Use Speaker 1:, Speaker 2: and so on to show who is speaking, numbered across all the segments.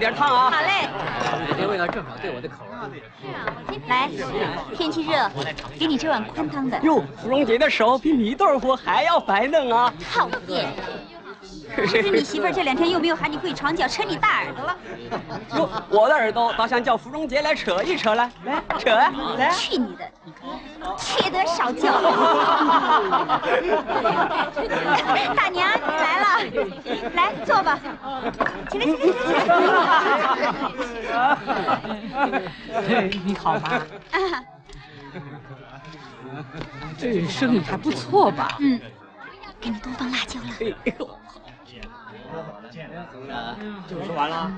Speaker 1: 点烫啊。
Speaker 2: 好嘞。
Speaker 1: 这味道正好对我的口。
Speaker 2: 来，天气热，给你这碗宽汤的。
Speaker 1: 哟，芙蓉姐的手比米豆腐还要白嫩啊。
Speaker 2: 讨厌。是你媳妇这两天又没有喊你跪床脚，扯你大耳朵了。
Speaker 1: 哟，我的耳朵倒想叫芙蓉姐来扯一扯来，来扯来。
Speaker 2: 去你的，缺德少叫。大娘你来了，来坐吧。起来起来起
Speaker 3: 来。嘿，你好吗？这生意还不错吧？
Speaker 2: 嗯，给你多放辣椒了。
Speaker 4: 就说完了，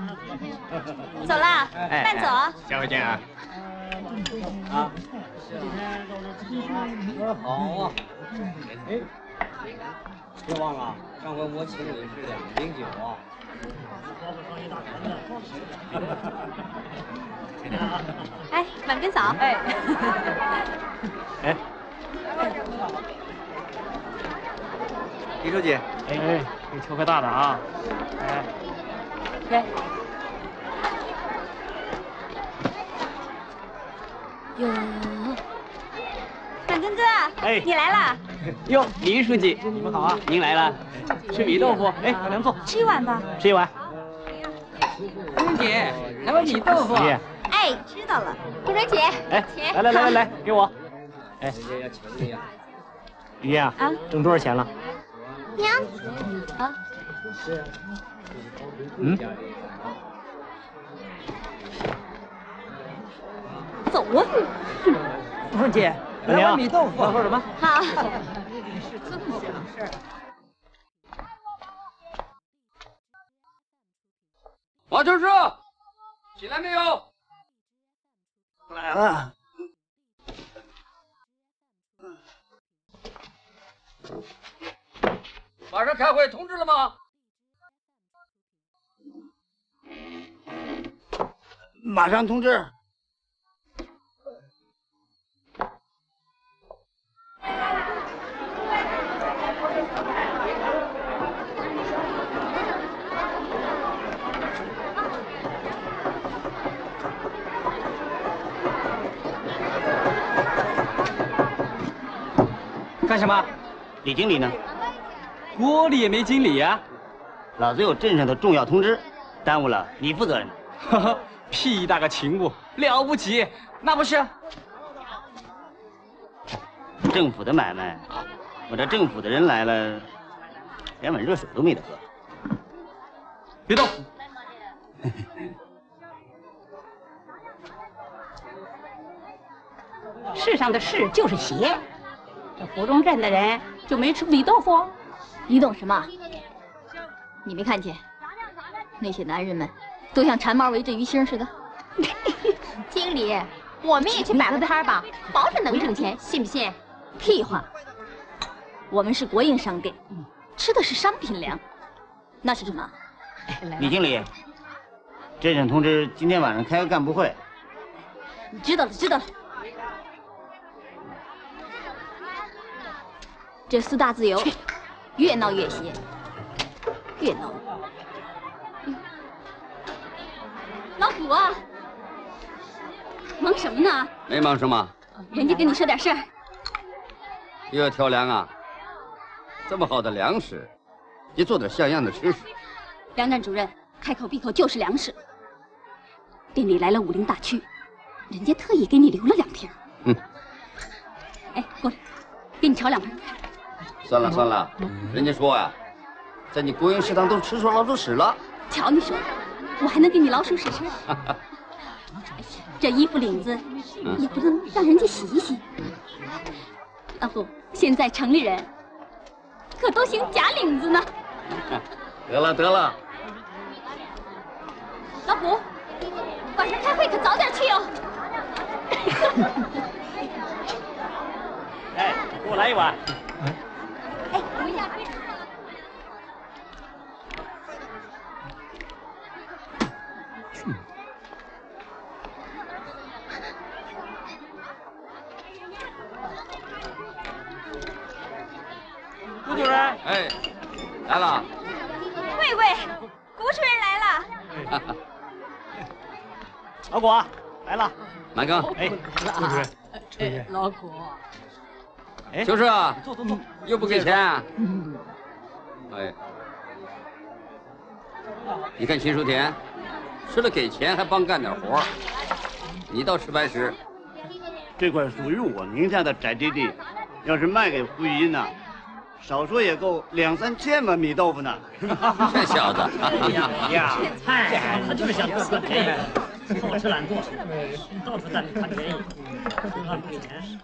Speaker 2: 走了，慢走。
Speaker 4: 下回见啊！啊，
Speaker 1: 好啊！哎，别忘了，上回我请你是两瓶酒啊。
Speaker 2: 哎，满根嫂。哎。
Speaker 4: 哎。李书记，
Speaker 5: 哎哎，给求个大的啊！哎，
Speaker 2: 来。哟，满根哥，哎，你来了。
Speaker 1: 哟，李书记，你们好啊！您来了，吃米豆腐。哎，梁坐，
Speaker 2: 吃一碗吧。
Speaker 1: 吃一碗。
Speaker 3: 芙蓉姐，来碗米豆腐。
Speaker 2: 哎，知道了。芙蓉姐，
Speaker 1: 哎，来来来来来，给我。哎，于燕啊，挣多少钱了？
Speaker 2: 娘，啊，
Speaker 1: 嗯，
Speaker 2: 走啊！
Speaker 3: 凤姐，来碗米豆腐，
Speaker 1: 说什么？
Speaker 2: 好。
Speaker 1: 马教授，起来没有？
Speaker 4: 来了。
Speaker 1: 马上开会，通知了吗？
Speaker 4: 马上通知。
Speaker 1: 干什么？
Speaker 4: 李经理呢？
Speaker 1: 锅里也没经理呀，
Speaker 4: 老子有镇上的重要通知，耽误了你负责任。
Speaker 1: 呵呵，屁大个勤务，了不起，那不是？
Speaker 4: 政府的买卖，我这政府的人来了，连碗热水都没得喝。
Speaker 1: 别动。
Speaker 3: 世上的事就是邪，这芙蓉镇的人就没吃米豆腐。你懂什么？你没看见那些男人们都像馋猫围着鱼腥似的？
Speaker 1: 经理，我们也去摆个摊吧，保准能挣钱，信不信？
Speaker 3: 屁话！我们是国营商店，吃的是商品粮。那是什么？
Speaker 5: 李经理，镇上通知今天晚上开个干部会。
Speaker 3: 你知道了，知道了。这四大自由越闹越邪，越闹。老虎啊，忙什么呢？
Speaker 6: 没忙什么，
Speaker 3: 人家跟你说点事儿。
Speaker 6: 又要挑粮啊？这么好的粮食，你做点像样的吃吃。
Speaker 3: 梁站主任开口闭口就是粮食。店里来了武林大区，人家特意给你留了两瓶。
Speaker 6: 嗯。
Speaker 3: 哎，过来，给你炒两盘。
Speaker 6: 算了算了，人家说呀，在你国营食堂都吃出老鼠屎了。
Speaker 3: 瞧你说的，我还能给你老鼠屎吃？这衣服领子也不能让人家洗一洗。老胡，现在城里人可都行假领子呢。
Speaker 6: 得了得了，
Speaker 3: 老虎，晚上开会可早点去哦。
Speaker 5: 哎，给我来一碗。
Speaker 3: 哎，等一下。
Speaker 5: 顾
Speaker 6: 哎，来了。
Speaker 3: 喂喂，谷主任来了。
Speaker 5: 老谷来了。
Speaker 6: 满庚，
Speaker 5: 哎，谷主任，
Speaker 7: 哎，老谷，
Speaker 5: 哎，
Speaker 6: 就是啊，
Speaker 5: 坐坐坐，
Speaker 6: 又不给钱。啊哎，你看秦书田，吃了给钱还帮干点活你倒吃白食。
Speaker 8: 这块属于我名下的宅基地，要是卖给胡玉英呢，少说也够两三千碗米豆腐呢。
Speaker 6: 这小子，
Speaker 9: 哎呀呀，嗨，他就是想多赚便宜，好吃懒做，到处占贪便宜，乱花钱。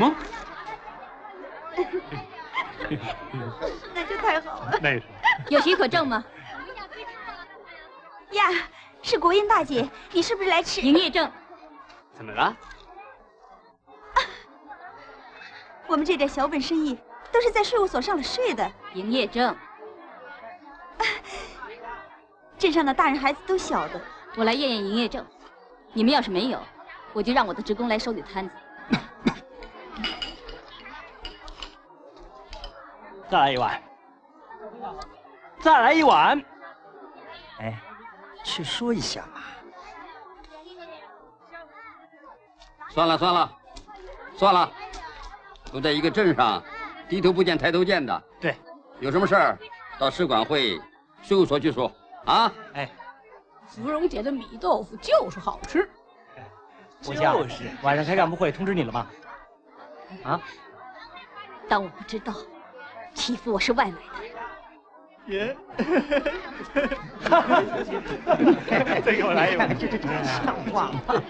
Speaker 8: 嗯，
Speaker 3: 那就太好了。
Speaker 8: 那是。
Speaker 3: 有许可证吗？呀，是国英大姐，你是不是来吃营业证？
Speaker 8: 怎么了？
Speaker 3: 我们这点小本生意都是在税务所上了税的。营业证。镇上的大人孩子都晓得。我来验验营业证，你们要是没有，我就让我的职工来收你摊子。
Speaker 5: 再来一碗。再来一碗。哎，去说一下嘛。
Speaker 6: 算了算了，算了，都在一个镇上，低头不见抬头见的。
Speaker 5: 对，
Speaker 6: 有什么事儿到市管会、税务所去说啊。
Speaker 5: 哎，
Speaker 7: 芙蓉姐的米豆腐就是好吃。
Speaker 5: 就是，晚上开干部会通知你了吗？啊？
Speaker 3: 当我不知道，欺负我是外来的。
Speaker 8: 爷，再给我来一碗。
Speaker 5: 这这这像话吗？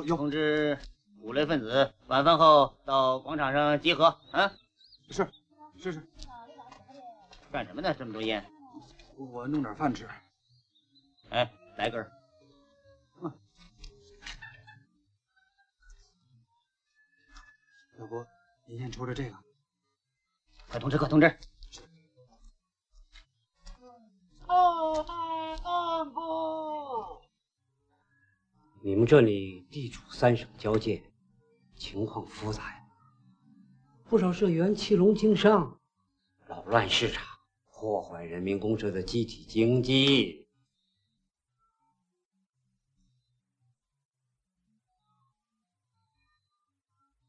Speaker 5: 通知五类分子晚饭后到广场上集合啊？
Speaker 10: 是是是。
Speaker 5: 干什么呢？这么多烟。
Speaker 10: 我弄点饭吃。
Speaker 5: 哎来根儿。
Speaker 11: 要不您先抽着这个。
Speaker 6: 快通知快通知。
Speaker 9: 后海干部。
Speaker 10: 你们这里地处三省交界，情况复杂呀。不少社员欺龙经商，扰乱市场，破坏人民公社的集体经济。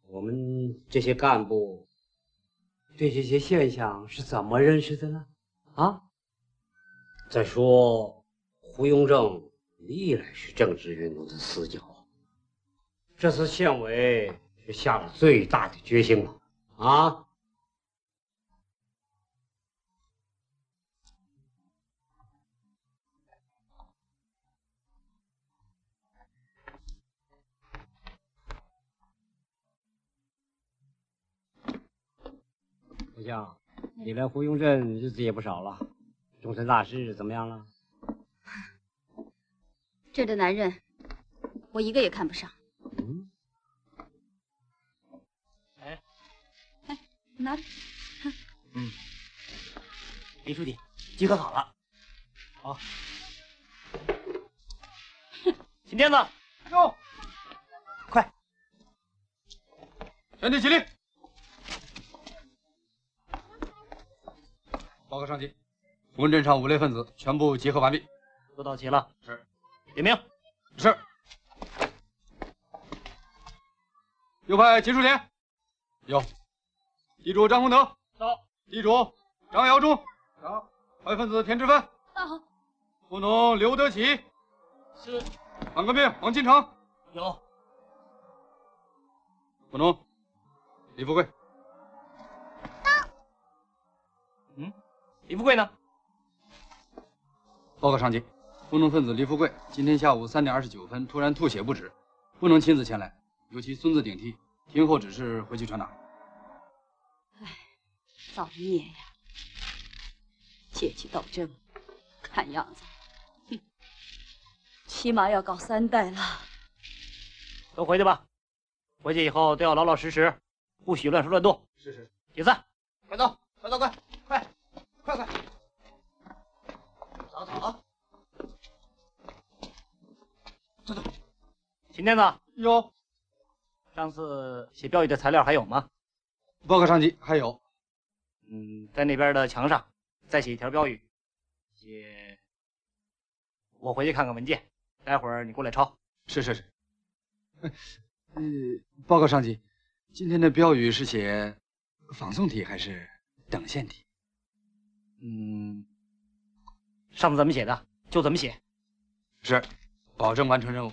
Speaker 10: 我们这些干部对这些现象是怎么认识的呢？啊？再说，胡雍正历来是政治运动的死角，这次县委是下了最大的决心了啊！不像你来胡庸镇日子也不少了，终身大事怎么样了？
Speaker 3: 这儿的男人，我一个也看不上。
Speaker 10: 嗯，
Speaker 3: 哎，哎拿着。
Speaker 5: 嗯，李书记，集合好了。好。秦天子，
Speaker 11: 哟，
Speaker 5: 快！
Speaker 11: 全体起立。报告上级，文镇上五类分子全部集合完毕，
Speaker 5: 都到齐了。
Speaker 11: 是。
Speaker 5: 点名。
Speaker 11: 是。右派秦树田，有。地主张洪德，
Speaker 9: 到。
Speaker 11: 地主张尧忠，到。坏分子田志芬，
Speaker 3: 到。
Speaker 11: 务农刘德启，
Speaker 9: 是。
Speaker 11: 反革命王金城，
Speaker 9: 有。
Speaker 11: 务农李富贵，
Speaker 5: 到。嗯。李富贵呢？
Speaker 11: 报告上级，务农分子李富贵今天下午三点二十九分突然吐血不止，不能亲自前来，由其孙子顶替。听候指示回去传达。
Speaker 3: 唉，造孽呀！阶级斗争，看样子，哼，起码要搞三代了。
Speaker 5: 都回去吧，回去以后都要老老实实，不许乱说乱动。
Speaker 11: 是是。
Speaker 5: 解散，
Speaker 10: 快走，快走！快
Speaker 5: 秦天子，
Speaker 11: 有。
Speaker 5: 上次写标语的材料还有吗？
Speaker 11: 报告上级，还有。
Speaker 5: 嗯，在那边的墙上再写一条标语，写“我回去看看文件，待会儿你过来抄。”
Speaker 11: 是是是。呃，报告上级，今天的标语是写仿宋体还是等线体？
Speaker 5: 嗯，上次怎么写的就怎么写。
Speaker 11: 是，保证完成任务。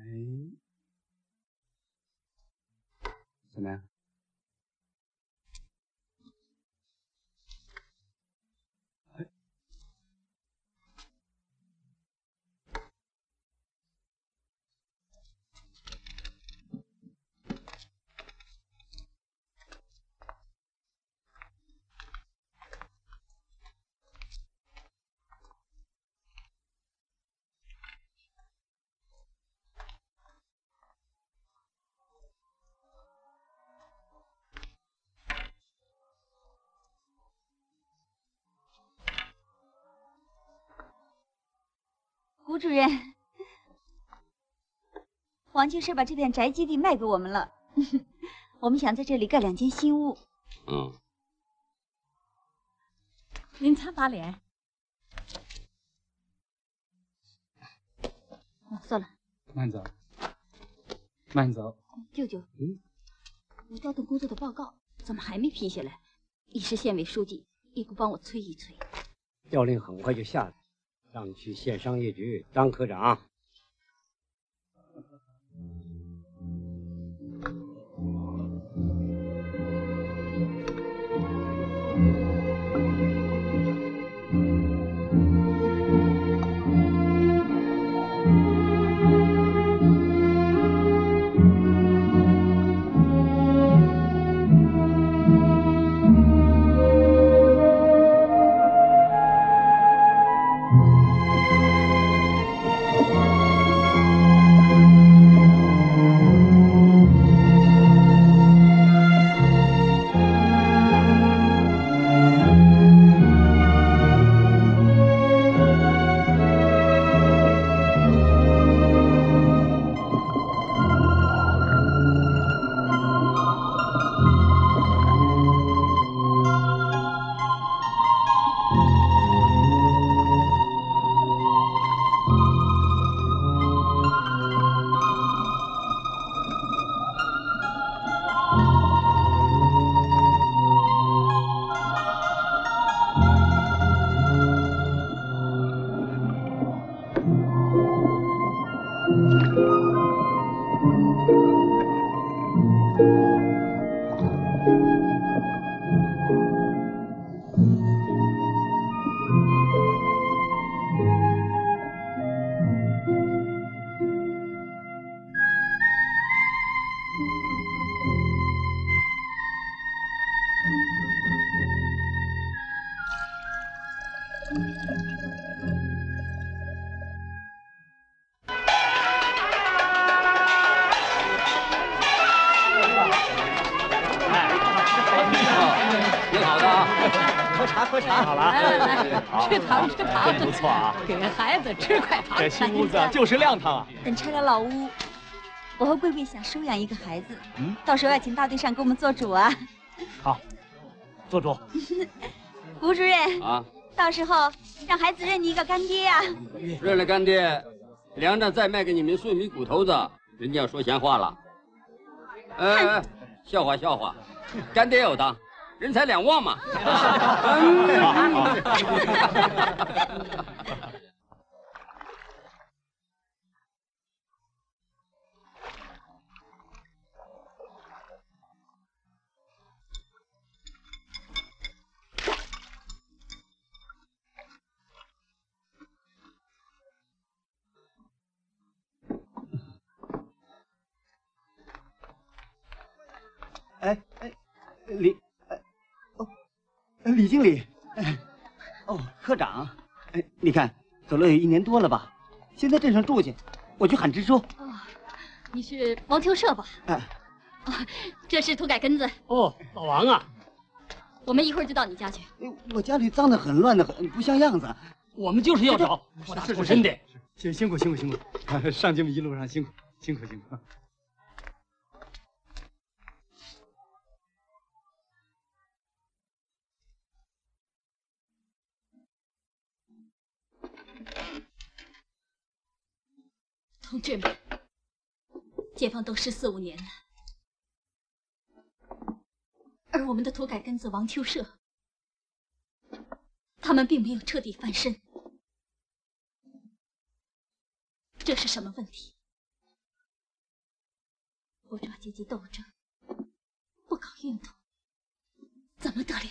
Speaker 11: 哎，怎么样？
Speaker 3: 主任，王居士把这片宅基地卖给我们了，我们想在这里盖两间新屋。
Speaker 6: 嗯。
Speaker 3: 您擦把脸。哦，算了。
Speaker 11: 慢走，慢走。
Speaker 3: 舅舅，嗯，我调动工作的报告怎么还没批下来？一是县委书记也不帮我催一催。
Speaker 10: 调令很快就下来。让你去县商业局当科长。
Speaker 5: 这新屋子 就是亮堂啊！
Speaker 2: 等拆了老屋，我和贵贵想收养一个孩子，
Speaker 5: 嗯，
Speaker 2: 到时候要请大队上给我们做主啊。
Speaker 5: 好，做主。
Speaker 2: 吴主任
Speaker 6: 啊，
Speaker 2: 到时候让孩子认你一个干爹啊。
Speaker 6: 认了干爹，粮站再卖给你们碎米骨头子，人家要说闲话了。哎，笑话笑话，干爹有当，人财两旺嘛。
Speaker 4: 哎哎，李，哎哦，李经理，哎，哦，科长，哎，你看走了有一年多了吧？先在镇上住去，我去喊支书。
Speaker 3: 哦，你是王秋社吧？
Speaker 4: 哎，
Speaker 3: 哦，这是土改根子。
Speaker 1: 哦，老王啊，
Speaker 3: 我们一会儿就到你家去。
Speaker 4: 我家里脏得很，乱得很，不像样子。
Speaker 1: 我们就是要找我大出身的。
Speaker 11: 辛辛苦辛苦辛苦，上节目一路上辛苦辛苦辛苦。
Speaker 3: 同志们，解放都十四五年了，而我们的土改根子王秋社，他们并没有彻底翻身，这是什么问题？不抓阶级斗争，不搞运动，怎么得了？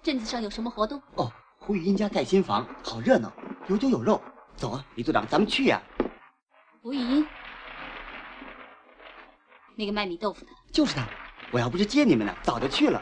Speaker 3: 镇子上有什么活动？
Speaker 4: 哦，胡玉英家盖新房，好热闹，有酒有肉。走啊，李组长，咱们去呀、
Speaker 3: 胡玉英，那个卖米豆腐的，
Speaker 4: 就是他，我要不是接你们呢，早就去了。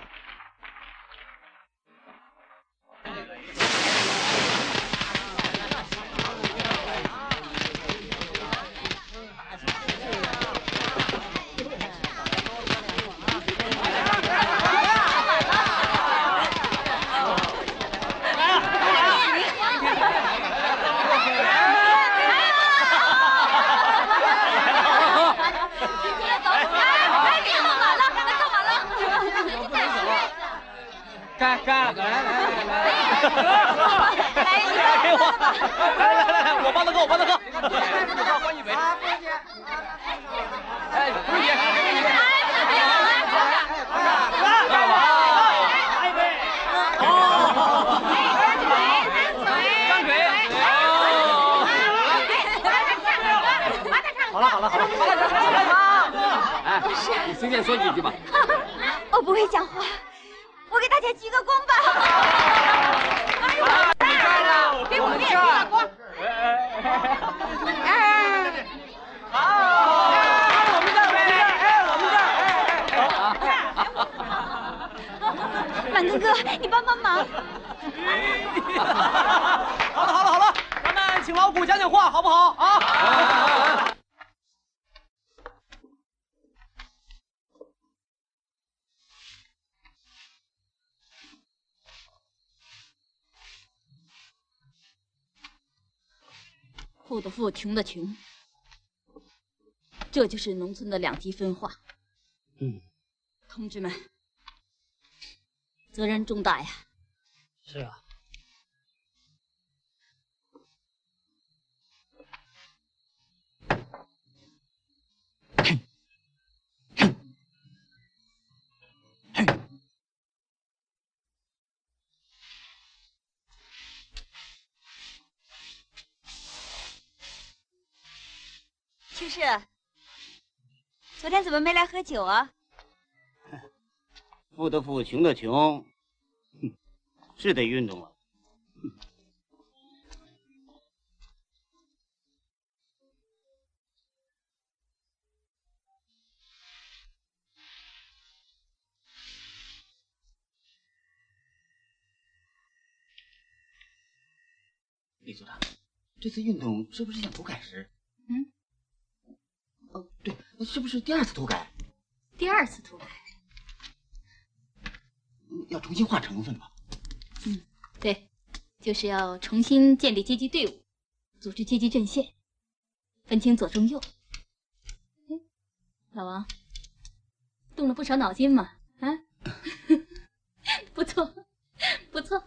Speaker 5: 来来来，我帮他喝，我帮他喝。欢迎伟，哎，不是姐，张嘴，
Speaker 4: 好了好了好了，
Speaker 6: 哎，你随便说几句吧。
Speaker 2: 我不会讲话，我给大家鞠个躬吧。
Speaker 5: 给我们面大锅。我们这儿，哎，我们这儿，哎，我们这儿。
Speaker 2: 满哥哥，你帮帮忙。
Speaker 5: 好了好了好了，咱们请老谷讲讲话，好不好啊？
Speaker 3: 富的富，穷的穷，这就是农村的两极分化。
Speaker 4: 嗯，
Speaker 3: 同志们，责任重大呀！
Speaker 1: 是啊，
Speaker 2: 去世，昨天怎么没来喝酒啊？
Speaker 4: 富的富，穷的穷，哼，是得运动了。李组长，这次运动是不是想土改时？
Speaker 3: 嗯，
Speaker 4: 哦，对，是不是第二次土改？
Speaker 3: 第二次土改，
Speaker 8: 要重新划成分吧？
Speaker 3: 嗯，对，就是要重新建立阶级队伍，组织阶级阵线，分清左中右。哎，老王，动了不少脑筋嘛？啊，不错，不错。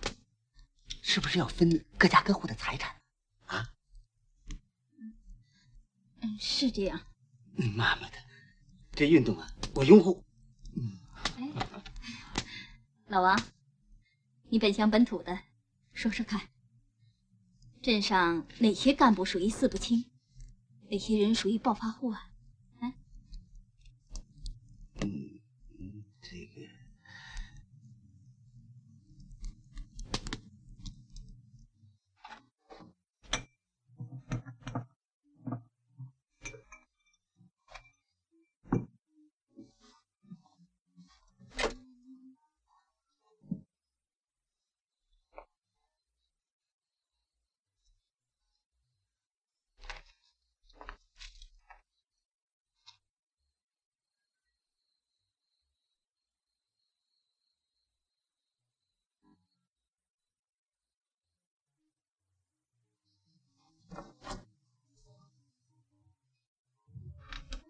Speaker 8: 是不是要分各家各户的财产？啊？
Speaker 3: 嗯，是这样。
Speaker 8: 妈妈的，这运动啊，我拥护。
Speaker 3: 哎，老王，你本乡本土的，说说看，镇上哪些干部属于四不清，哪些人属于暴发户啊？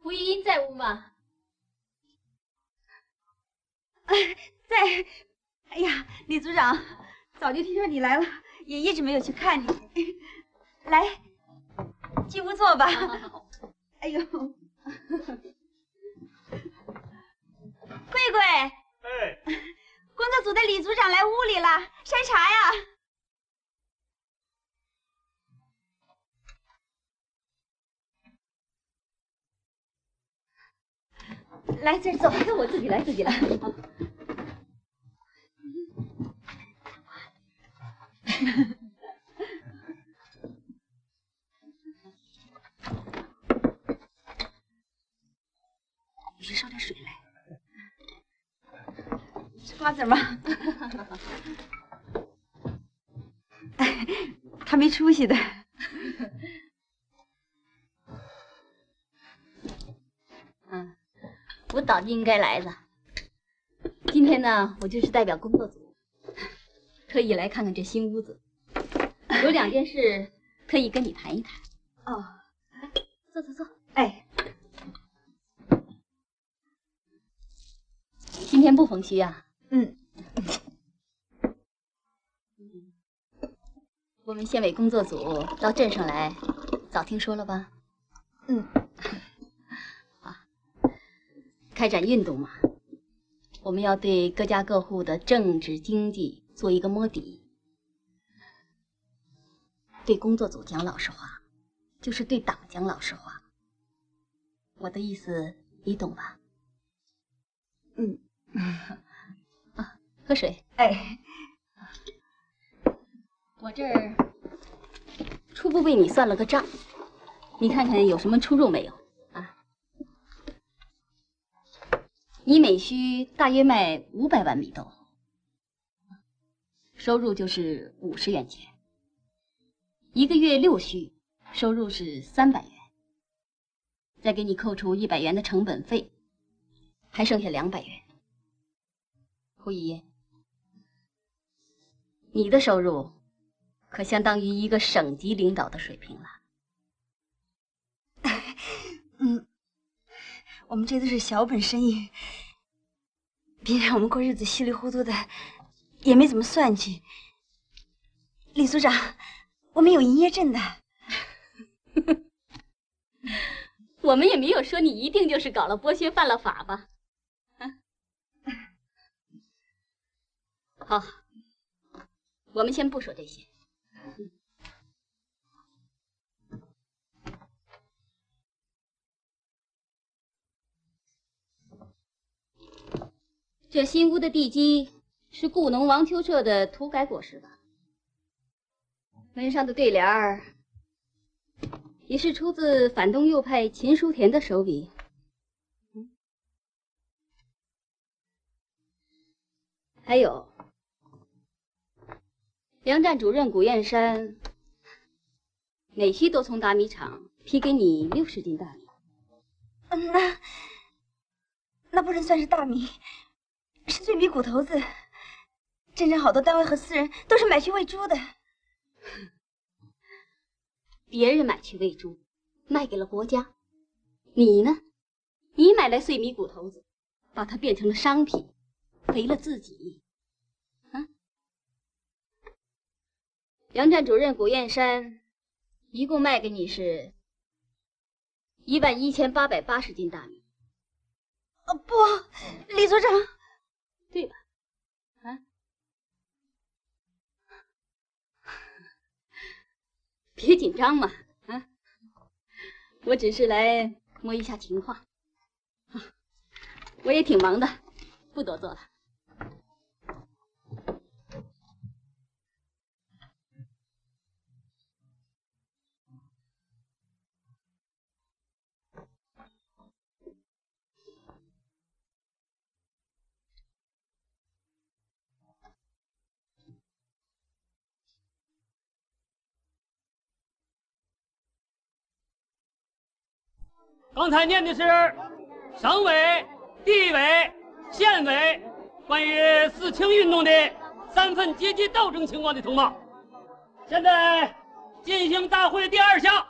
Speaker 3: 胡一英在屋吗？
Speaker 2: 在。哎呀，李组长，早就听说你来了，也一直没有去看你。来，进屋坐吧。哎呦，贵贵。
Speaker 12: 哎。
Speaker 2: 工作组的李组长来屋里了，筛查呀。来，这儿坐。
Speaker 3: 那我自己来，自己来。
Speaker 2: 你去烧点水来。吃瓜子吗？哎，他没出息的。
Speaker 3: 嗯。我早就应该来了。今天呢，我就是代表工作组，特意来看看这新屋子，有两件事特意跟你谈一谈。
Speaker 2: 哦，
Speaker 3: 坐坐坐。
Speaker 2: 哎，
Speaker 3: 今天不逢虚啊。
Speaker 2: 嗯。
Speaker 3: 我们县委工作组到镇上来，早听说了吧？
Speaker 2: 嗯。
Speaker 3: 开展运动嘛，我们要对各家各户的政治经济做一个摸底。对工作组讲老实话，就是对党讲老实话。我的意思你懂吧？
Speaker 2: 嗯。
Speaker 3: 啊，喝水。
Speaker 2: 哎，
Speaker 3: 我这儿初步为你算了个账，你看看有什么出入没有？你每需大约卖五百万米豆，收入就是五十元钱。一个月六需，收入是三百元。再给你扣除一百元的成本费，还剩下两百元。胡姨，你的收入可相当于一个省级领导的水平了。
Speaker 2: 嗯。我们这都是小本生意，别让我们过日子稀里糊涂的，也没怎么算计。李组长，我们有营业证的。
Speaker 3: 我们也没有说你一定就是搞了剥削、犯了法吧？好，我们先不说这些。这新屋的地基是故农王秋彻的土改果实吧？门上的对联儿也是出自反动右派秦书田的手笔。还有，粮站主任古燕山每需都从大米厂批给你六十斤大米。
Speaker 2: 那那不能算是大米。是碎米谷头子，镇上好多单位和私人都是买去喂猪的。
Speaker 3: 别人买去喂猪，卖给了国家，你呢？你买来碎米谷头子，把它变成了商品，肥了自己。啊！粮站主任谷燕山，一共卖给你是一万一千八百八十斤大米。
Speaker 2: 哦不，李组长，
Speaker 3: 对吧？啊？别紧张嘛，啊！我只是来摸一下情况。啊我也挺忙的，不多做了。
Speaker 7: 刚才念的是省委。地委、县委关于四清运动的三份阶级斗争情况的通报。现在进行大会第二项。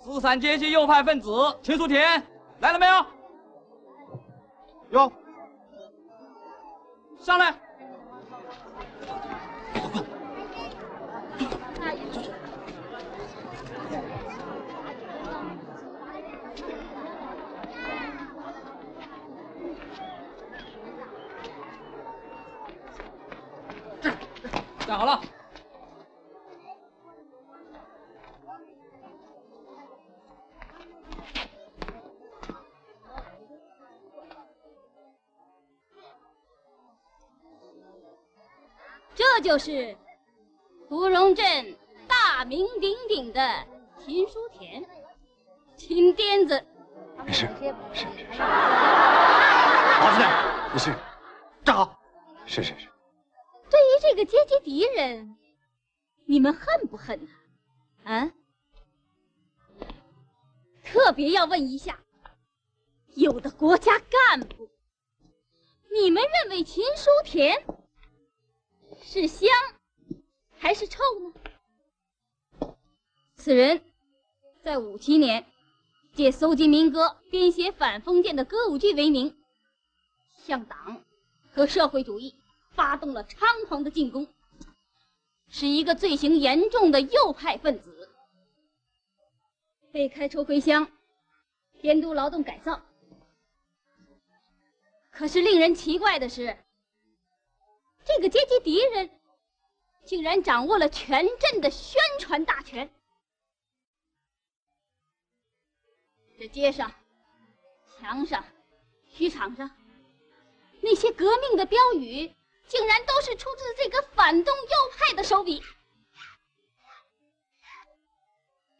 Speaker 7: 四三阶级右派分子秦树田来了没有？
Speaker 8: 哟。
Speaker 7: 上来！站好了。
Speaker 3: 就是芙蓉镇大名鼎鼎的秦书田，秦癫子。
Speaker 12: 没事，是是是。王子弹，没事，站好。是是是。
Speaker 3: 对于这个阶级敌人，你们恨不恨呢？啊？特别要问一下，有的国家干部，你们认为秦书田？此人，在五七年，借搜集民歌、编写反封建的歌舞剧为名，向党和社会主义发动了猖狂的进攻，是一个罪行严重的右派分子，被开除回乡，监督劳动改造。可是令人奇怪的是。这个阶级敌人竟然掌握了全镇的宣传大权，这街上、墙上、区场上那些革命的标语，竟然都是出自这个反动右派的手笔。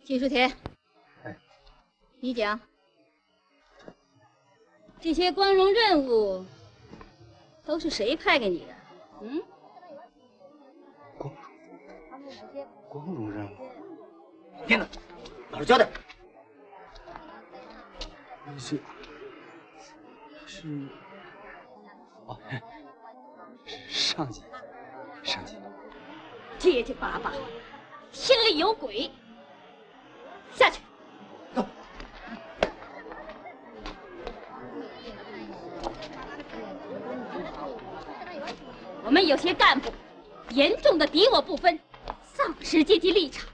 Speaker 3: 金书田，你讲，这些光荣任务都是谁派给你的？嗯，
Speaker 12: 光荣，光荣任务。
Speaker 8: 编的，老实交代。
Speaker 12: 是是，哦，上级，上级。
Speaker 3: 结结巴巴，心里有鬼。下去。我们有些干部严重的敌我不分，丧失阶级立场。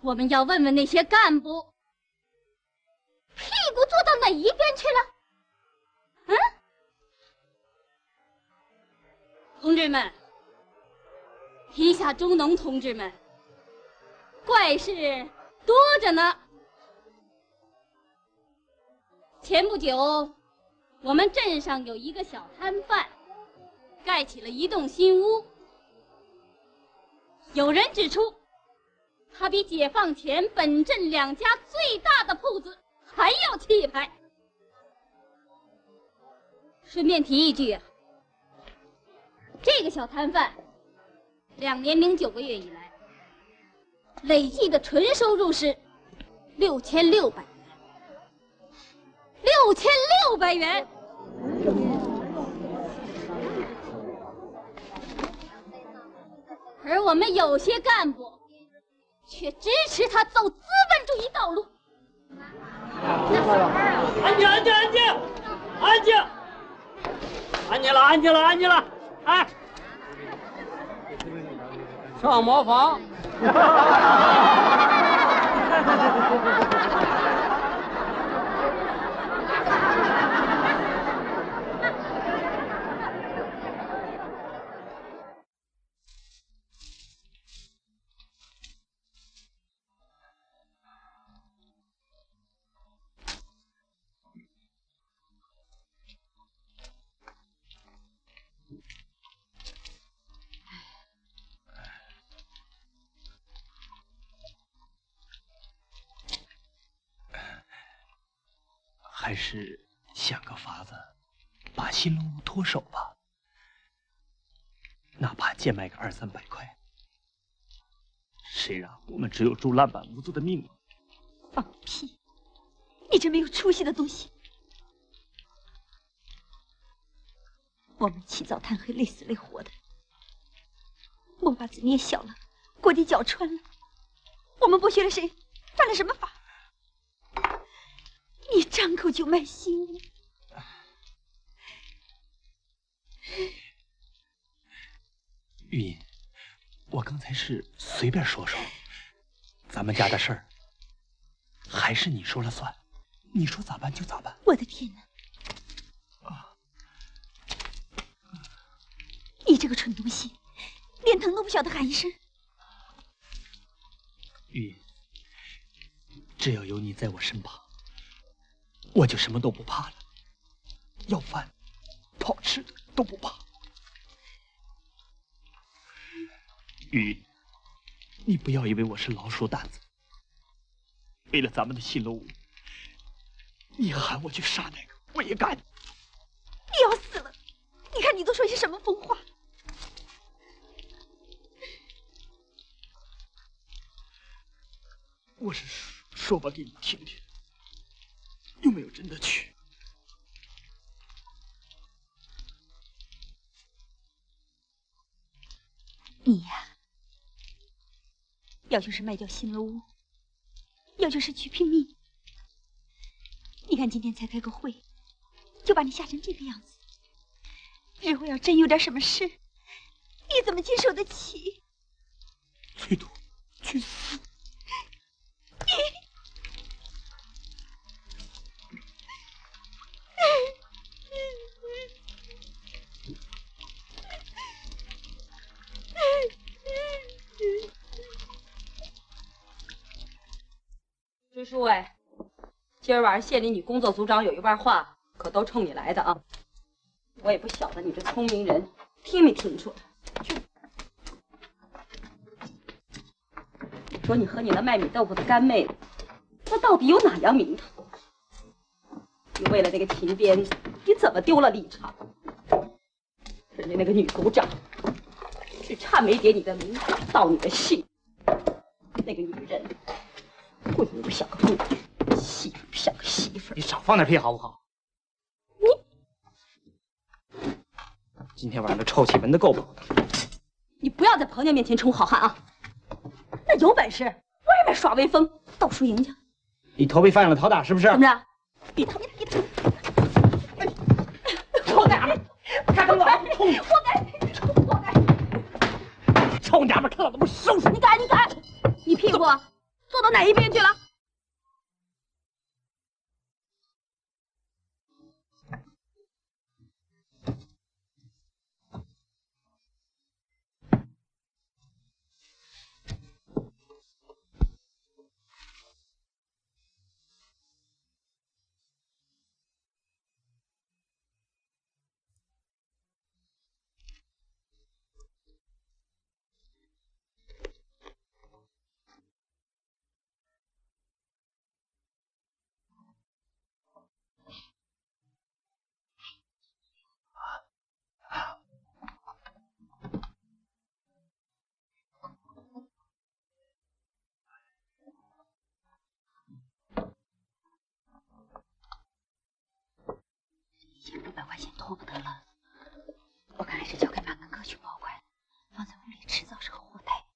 Speaker 3: 我们要问问那些干部，屁股坐到哪一边去了？嗯，同志们，天下中农同志们，怪事多着呢。前不久，我们镇上有一个小摊贩。盖起了一栋新屋，有人指出，他比解放前本镇两家最大的铺子还要气派。顺便提一句啊，这个小摊贩
Speaker 13: 两年零九个月以来，累计的纯收入是六千六百元，六千六百元。而我们有些干部却支持他走资本主义道路。
Speaker 1: 安静，安静，安静，安静，安静了，安静了，安静了，哎，
Speaker 14: 上茅房。
Speaker 15: 手吧，哪怕贱卖个二三百块，谁让我们只有住烂板屋子的命呢？
Speaker 2: 放屁！你这没有出息的东西！我们起早贪黑，累死累活的，梦把子捏小了，锅底搅穿了，我们剥削了谁？犯了什么法？你张口就卖新，
Speaker 15: 玉音，我刚才是随便说说，咱们家的事儿还是你说了算，你说咋办就咋办。
Speaker 2: 我的天哪！你这个蠢东西，连疼都不晓得喊一声。
Speaker 15: 玉音，只要有你在我身旁。我就什么都不怕了，要饭、不好吃的都不怕。玉，你不要以为我是老鼠胆子，为了咱们的新楼屋，你喊我去杀那个，我也敢。
Speaker 2: 你要死了！你看你都说些什么疯话？
Speaker 15: 我是说吧，给你听听。又没有真的去。
Speaker 2: 你呀，要就是卖掉新楼屋，要就是去拼命。你看今天才开个会，就把你吓成这个样子。日后要真有点什么事，你怎么经受得起？
Speaker 15: 崔度，去死！
Speaker 3: 诸位，今儿晚上县里女工作组长有一半话，可都冲你来的啊！我也不晓得你这聪明人听没听出来？去，说你和你那卖米豆腐的干妹子，那到底有哪样名头？你为了那个秦编，你怎么丢了立场？人家那个女组长，只差没点你的名，盗你的姓。那个女人，闺女不像个闺女，媳妇不像个媳妇。
Speaker 5: 你少放点屁好不好？
Speaker 3: 你。
Speaker 5: 今天晚上都臭气闻得够不够的？
Speaker 3: 你不要在婆娘面前充好汉啊！那有本事外面耍威风，到输赢家。
Speaker 5: 你头被犯了讨打是不是？
Speaker 3: 怎么着？别打！别打！别打！臭娘们，看我！活该！活该！
Speaker 5: 臭娘们，看老子不收拾
Speaker 3: 你！敢！你敢！你屁股坐到哪一边去了？
Speaker 2: 块钱拖不得了，我看还是交给马根哥去保管，放在屋里迟早是个祸害。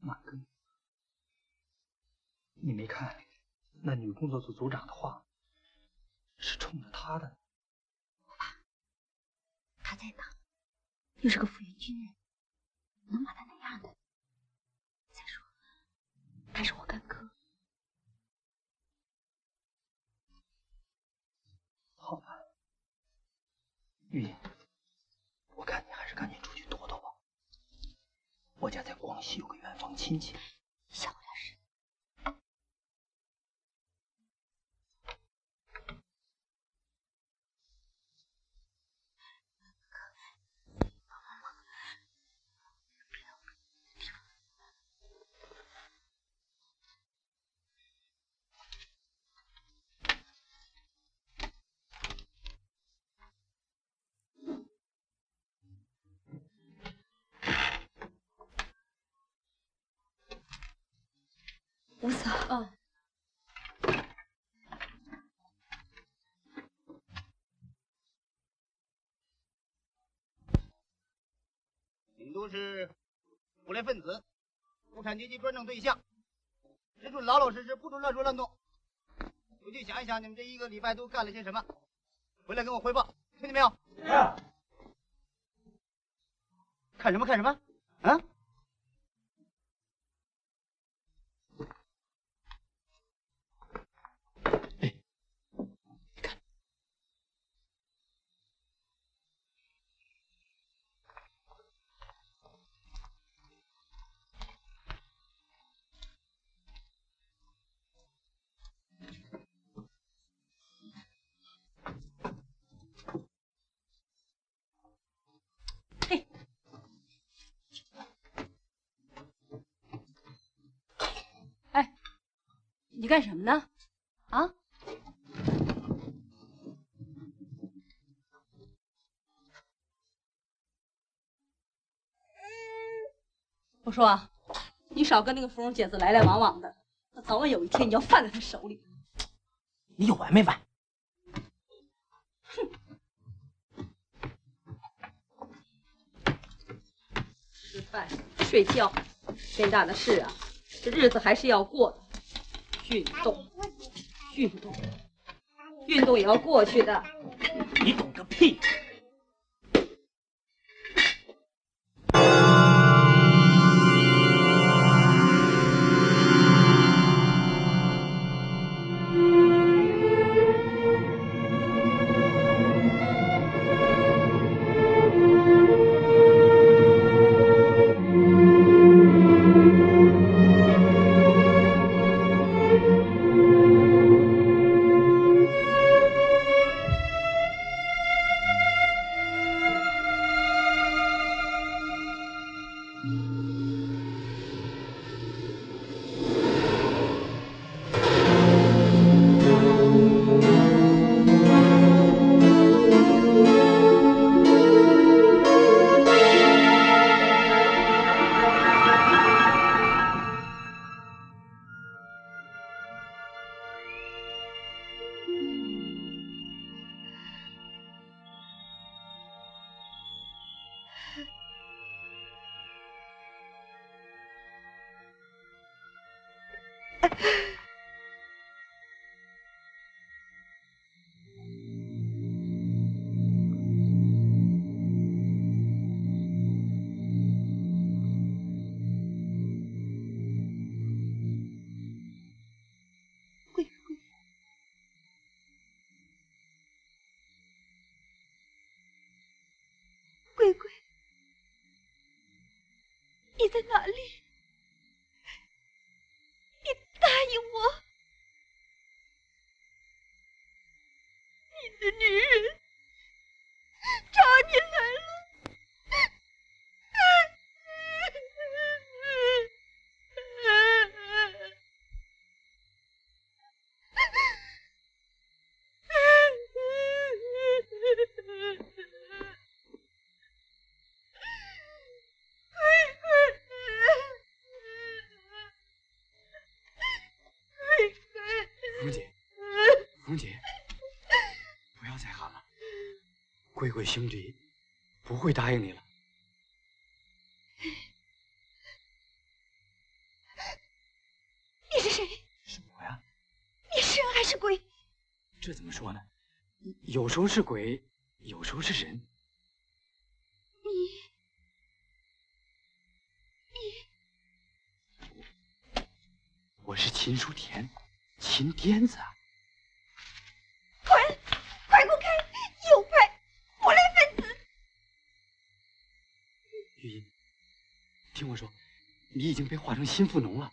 Speaker 15: 马根，你没看那女工作组组长的话是冲着他的？
Speaker 2: 他在哪，又是个复员军人，能把他那样的？再说，他是我干哥。
Speaker 15: 好吧，玉，我看你还是赶紧出去躲躲吧。我家在广西有个远房亲戚。
Speaker 2: 五嫂，
Speaker 3: 嗯，
Speaker 4: 你们都是不良分子，无产阶级专政对象，只准老老实实，不准乱说乱动。回去想一想，你们这一个礼拜都干了些什么，回来跟我汇报，听见没有？是。看什么看什么？啊？
Speaker 3: 你干什么呢？啊？我说啊，你少跟那个芙蓉姐子来来往往的，那早晚有一天你要犯在她手里。
Speaker 15: 你有完没完？
Speaker 3: 哼吃饭、睡觉，天大的事啊，这日子还是要过的。运动，运动，运动也要过去的。
Speaker 15: 你懂个屁！
Speaker 12: 兄弟不会答应你了。
Speaker 2: 你是谁？
Speaker 12: 是我呀。
Speaker 2: 你是人还是鬼？
Speaker 12: 这怎么说呢？有时候是鬼
Speaker 2: 你
Speaker 12: 已经被化成新富农了。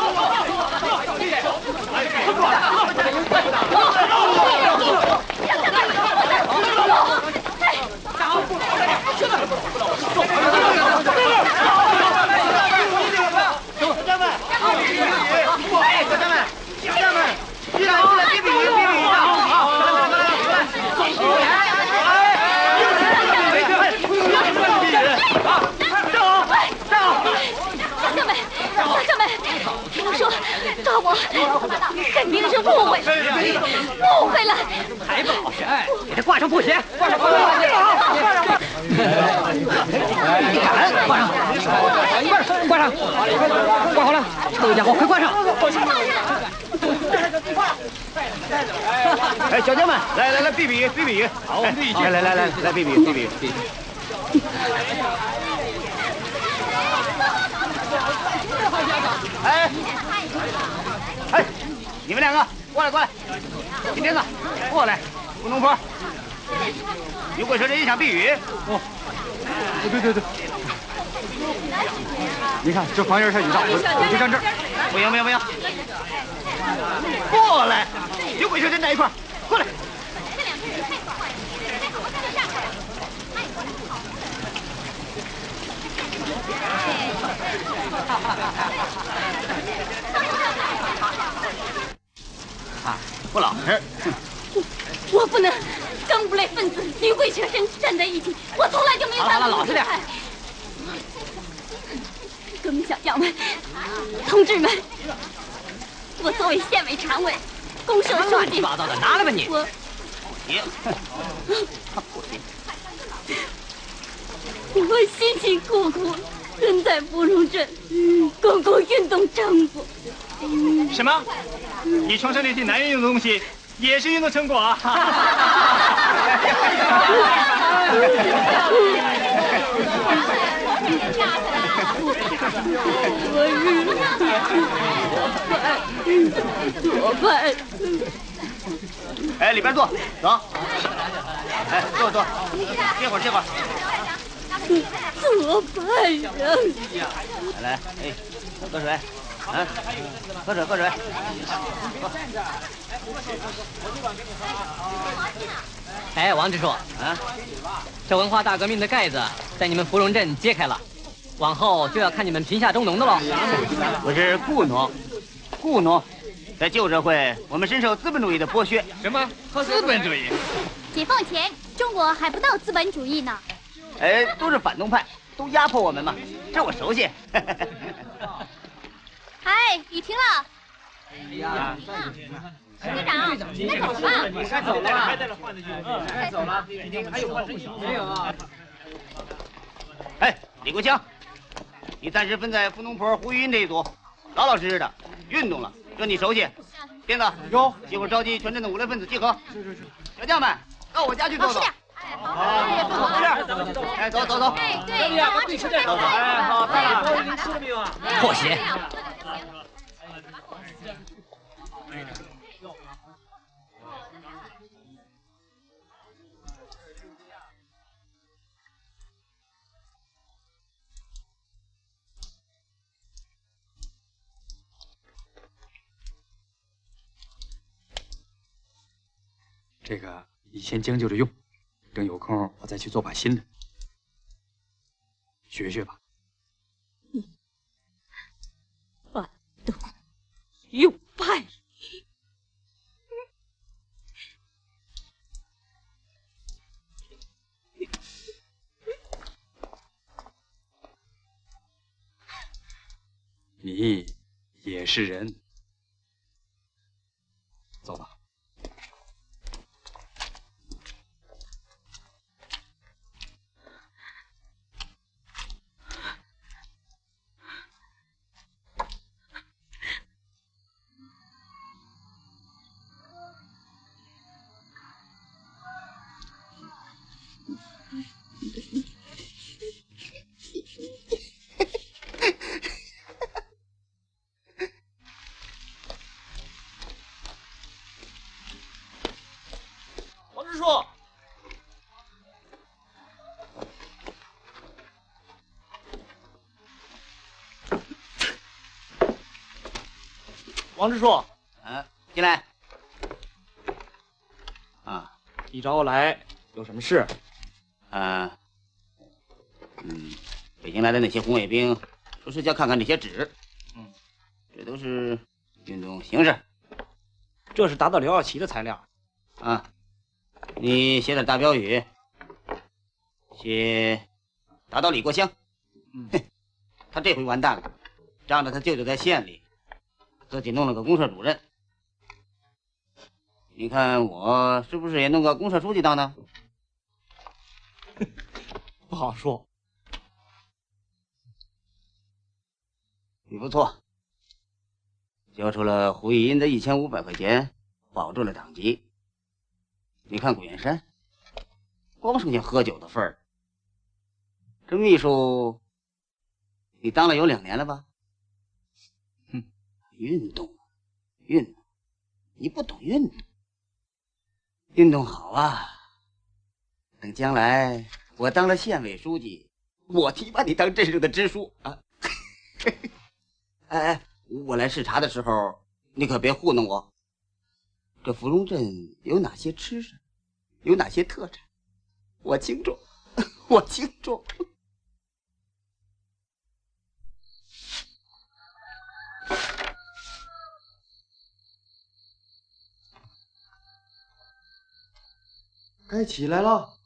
Speaker 3: 走走走走走亲们，乡亲们，听他说抓我，肯定是误会了，误会了。
Speaker 9: 还不老实，哎，给他挂上布鞋，挂上，挂
Speaker 12: 上，
Speaker 9: 挂上，你敢挂上？挂上，挂好了，臭家伙，快挂上！
Speaker 4: 哎，小将们，来来来，比比比比，好，来来来来来比比比比比。哎，哎，你们两个过来过来，金鞭子过来，吴农坡，有鬼说这一场避雨。
Speaker 11: 哦，对对对，你看这房檐下有道，我就站这儿。
Speaker 4: 不行不行不行，过来，有鬼说真在一块儿，过来。啊，不老实！
Speaker 3: 我不能跟无赖分子女鬼蛇神站在一起，我从来就没有。
Speaker 9: 好了，老实点。
Speaker 3: 革命小将们、同志们，我作为县委常委、公社书记，
Speaker 9: 乱八糟的，拿来吧你。
Speaker 3: 我
Speaker 4: 行，不行。
Speaker 3: 我辛辛苦苦跟在芙蓉镇公共运动成果。
Speaker 16: 什么？你床上那些男人用的东西也是运动成果啊？
Speaker 3: 我办？
Speaker 4: 哎，里边坐，走。哎，坐坐，歇会儿歇会儿。
Speaker 3: 做犯人。
Speaker 4: 来来，哎，喝水，啊，喝水喝水。
Speaker 9: 哎，王支书，
Speaker 4: 啊，
Speaker 9: 这文化大革命的盖子在你们芙蓉镇揭开了，往后就要看你们贫下中农的喽。
Speaker 4: 我是雇农，雇农，在旧社会，我们深受资本主义的剥削。
Speaker 16: 什么？资本主义？
Speaker 3: 解放前，中国还不到资本主义呢。
Speaker 4: 哎，都是反动派，都压迫我们嘛，这我熟悉。
Speaker 3: 哎，雨停了。
Speaker 4: 哎呀，
Speaker 3: 队长，该走了吧？
Speaker 16: 该走了，该走了，还有？没有啊。
Speaker 4: 哎，李国强，你暂时分在富农坡胡云这一组，老老实实的运动了，这你熟悉。鞭子，
Speaker 11: 有，
Speaker 4: 一会儿召集全镇的五类分子集合。
Speaker 11: 是是是。
Speaker 4: 小将们，到我家去走走。
Speaker 3: 好，
Speaker 4: 走走走。
Speaker 3: 对对，
Speaker 16: 让王支书带走。哎，好，到了。都已经吃了没有啊？
Speaker 9: 破鞋。
Speaker 11: 这个你先将就着用，等有空我再去做把新的，学学吧。
Speaker 3: 反动。
Speaker 11: 你也是人，
Speaker 5: 王支书，
Speaker 4: 啊，进来。啊，
Speaker 5: 你找我来有什么事？
Speaker 4: 啊，嗯，北京来的那些红卫兵说是要看看这些纸，
Speaker 5: 嗯，
Speaker 4: 这都是运动形式，
Speaker 5: 这是打倒刘耀奇的材料。
Speaker 4: 啊，你写点大标语，写打倒李国香。
Speaker 5: 嗯，
Speaker 4: 他这回完蛋了，仗着他舅舅在县里，自己弄了个公社主任。你看我是不是也弄个公社书记当呢？
Speaker 5: 不好说。
Speaker 4: 你不错，交出了胡玉英的一千五百块钱，保住了党籍。你看古元山，光剩下喝酒的份儿。这秘书，你当了有两年了吧？运动，运动，你不懂运动，运动好啊！等将来我当了县委书记，我提拔你当镇上的支书啊！哎哎，我来视察的时候，你可别糊弄我。这芙蓉镇有哪些吃食，有哪些特产，我清楚，我清楚。
Speaker 15: 该起来了。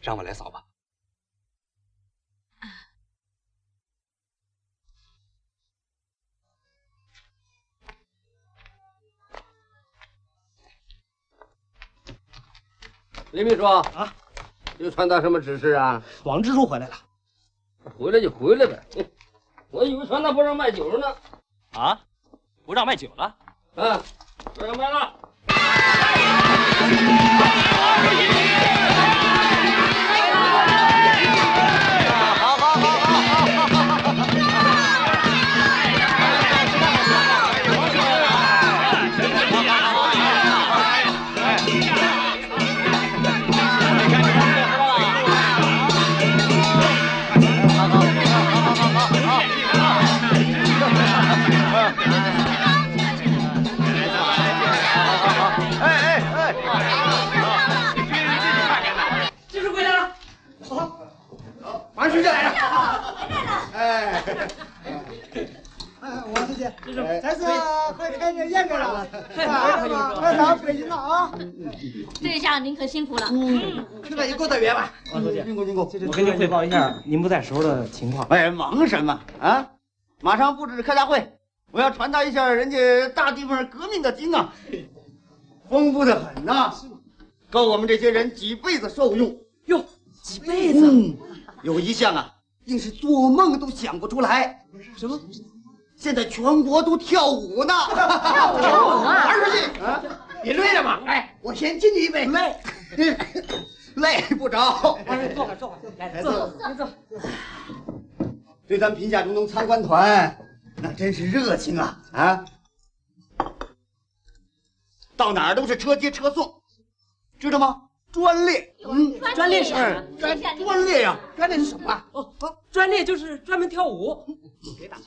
Speaker 12: 让我来扫吧。
Speaker 6: 林秘书啊，又传达什么指示啊？
Speaker 5: 王支书回来了。
Speaker 6: 回来就回来呗，我以为传达不让卖酒呢。
Speaker 5: 啊，不让卖酒了？
Speaker 6: 嗯，不让卖了。
Speaker 4: 王书记，这是快开点宴客了，快到北京了啊！
Speaker 3: 这下您可辛苦了。
Speaker 4: 嗯，吃了一个多月吧。
Speaker 5: 王书记，
Speaker 4: 辛苦辛苦。
Speaker 5: 我跟您汇报一下您不在时候的情况。
Speaker 4: 哎，忙什么啊？马上布置开大会，我要传达一下人家大地方革命的经啊，丰富的很呐，够我们这些人几辈子受用
Speaker 17: 哟，几辈子。
Speaker 4: 嗯，有一项啊，硬是做梦都想不出来。
Speaker 17: 什么？
Speaker 4: 现在全国都跳舞呢！
Speaker 1: 跳舞啊！
Speaker 4: 二书记啊，你累了吗？哎，我先敬你一杯。累，累不着。
Speaker 17: 二位坐会坐会来坐坐坐。
Speaker 4: 对咱贫下中农参观团，那真是热情啊啊！到哪儿都是车接车送，知道吗？专列，
Speaker 17: 嗯，专列是
Speaker 4: 专专列呀，
Speaker 17: 专列是什么？哦哦，专列就是专门跳舞。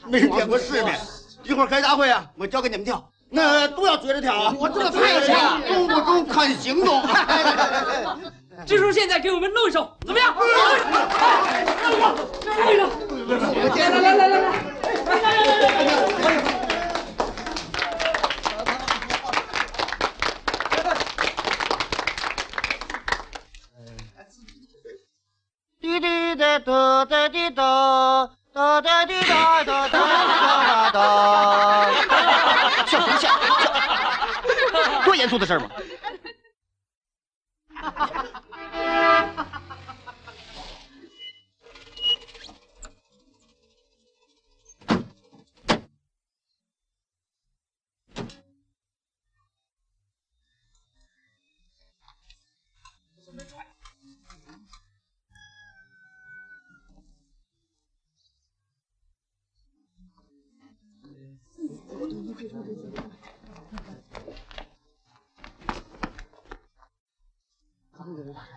Speaker 4: 没见过世面，一会儿开大会啊，我教给你们跳，那都要追着跳啊！
Speaker 17: 我这太
Speaker 4: 跳，中不中看行动。
Speaker 17: 支书现在给我们露一手，怎么样？露一手，露一手，来来来来来来。
Speaker 4: 滴哒哒滴哒，哒哒滴哒哒哒哒哒哒。笑什么笑？多严肃的事儿吗？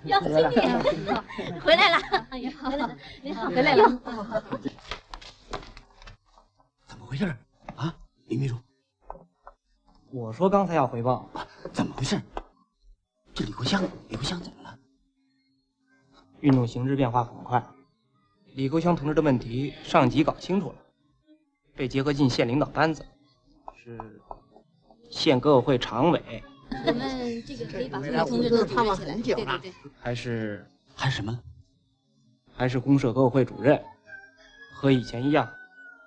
Speaker 3: 哟，经理 回来了！哎呀，回来了，回来了。
Speaker 4: 怎么回事啊？李秘书，
Speaker 5: 我说刚才要汇报，
Speaker 4: 怎么回事？这李国香，李国香怎么了？
Speaker 5: 运动形势变化很快，李国香同志的问题，上级搞清楚了，被结合进县领导班子，是县革委会常委。
Speaker 3: 我们这个可以把各位同志都探望很久了，
Speaker 5: 还是
Speaker 4: 还是什么？
Speaker 5: 还是公社革委会主任，和以前一样，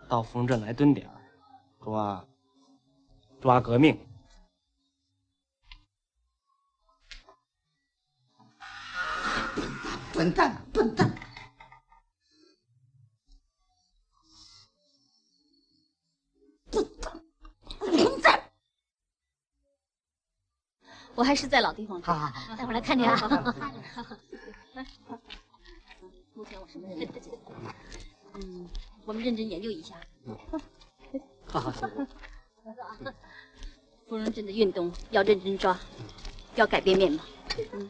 Speaker 5: 到丰镇来蹲点抓抓革命。
Speaker 4: 笨蛋，笨蛋！
Speaker 3: 我还是在老地方住，待会儿来看你啊。目前我什么人都不记得。嗯，我们认真研究一下。
Speaker 5: 好好，
Speaker 3: 芙蓉镇的运动要认真抓，要改变面貌。嗯。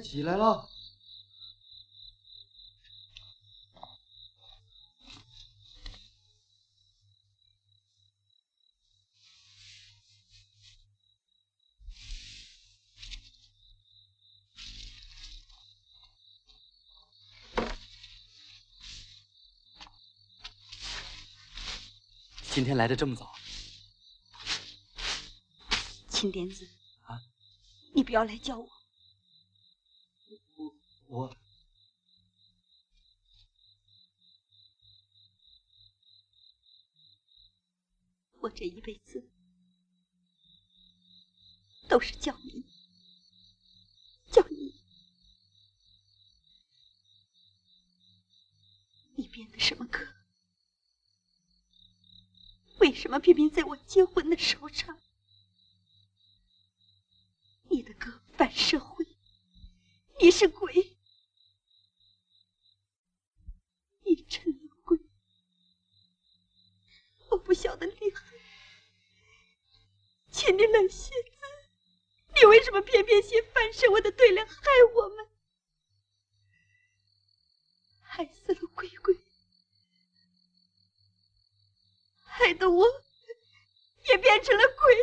Speaker 18: 该起来了。
Speaker 11: 今天来的这么早，
Speaker 2: 秦莲子
Speaker 11: 啊，
Speaker 2: 你不要来叫我。
Speaker 11: 我
Speaker 2: 我这一辈子都是叫你，叫你，你编的什么歌？为什么偏偏在我结婚的时候唱？你的歌反社会，你是鬼，是我的对联害我们？害死了鬼鬼。害得我也变成了鬼。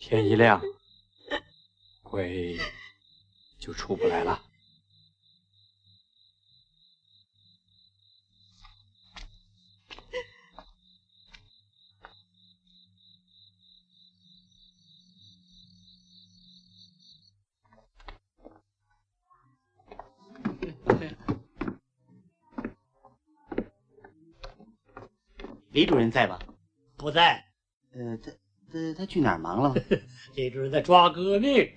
Speaker 11: 天一亮，
Speaker 4: 主任在吧？
Speaker 1: 不在。
Speaker 4: 呃，他他他去哪儿忙了？
Speaker 1: 李主任在抓革命。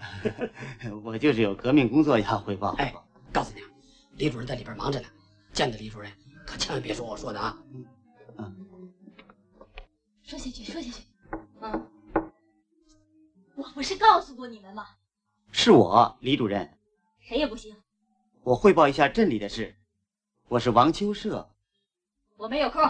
Speaker 4: 我就是有革命工作要汇报。
Speaker 1: 哎，告诉你啊，李主任在里边忙着呢，见到李主任可千万别说我说的啊。
Speaker 4: 嗯。
Speaker 19: 说下去，说下去。嗯。我不是告诉过你们吗？
Speaker 4: 是我，李主任。
Speaker 19: 谁也不行。
Speaker 4: 我汇报一下镇里的事。我是王秋社。
Speaker 19: 我没有空。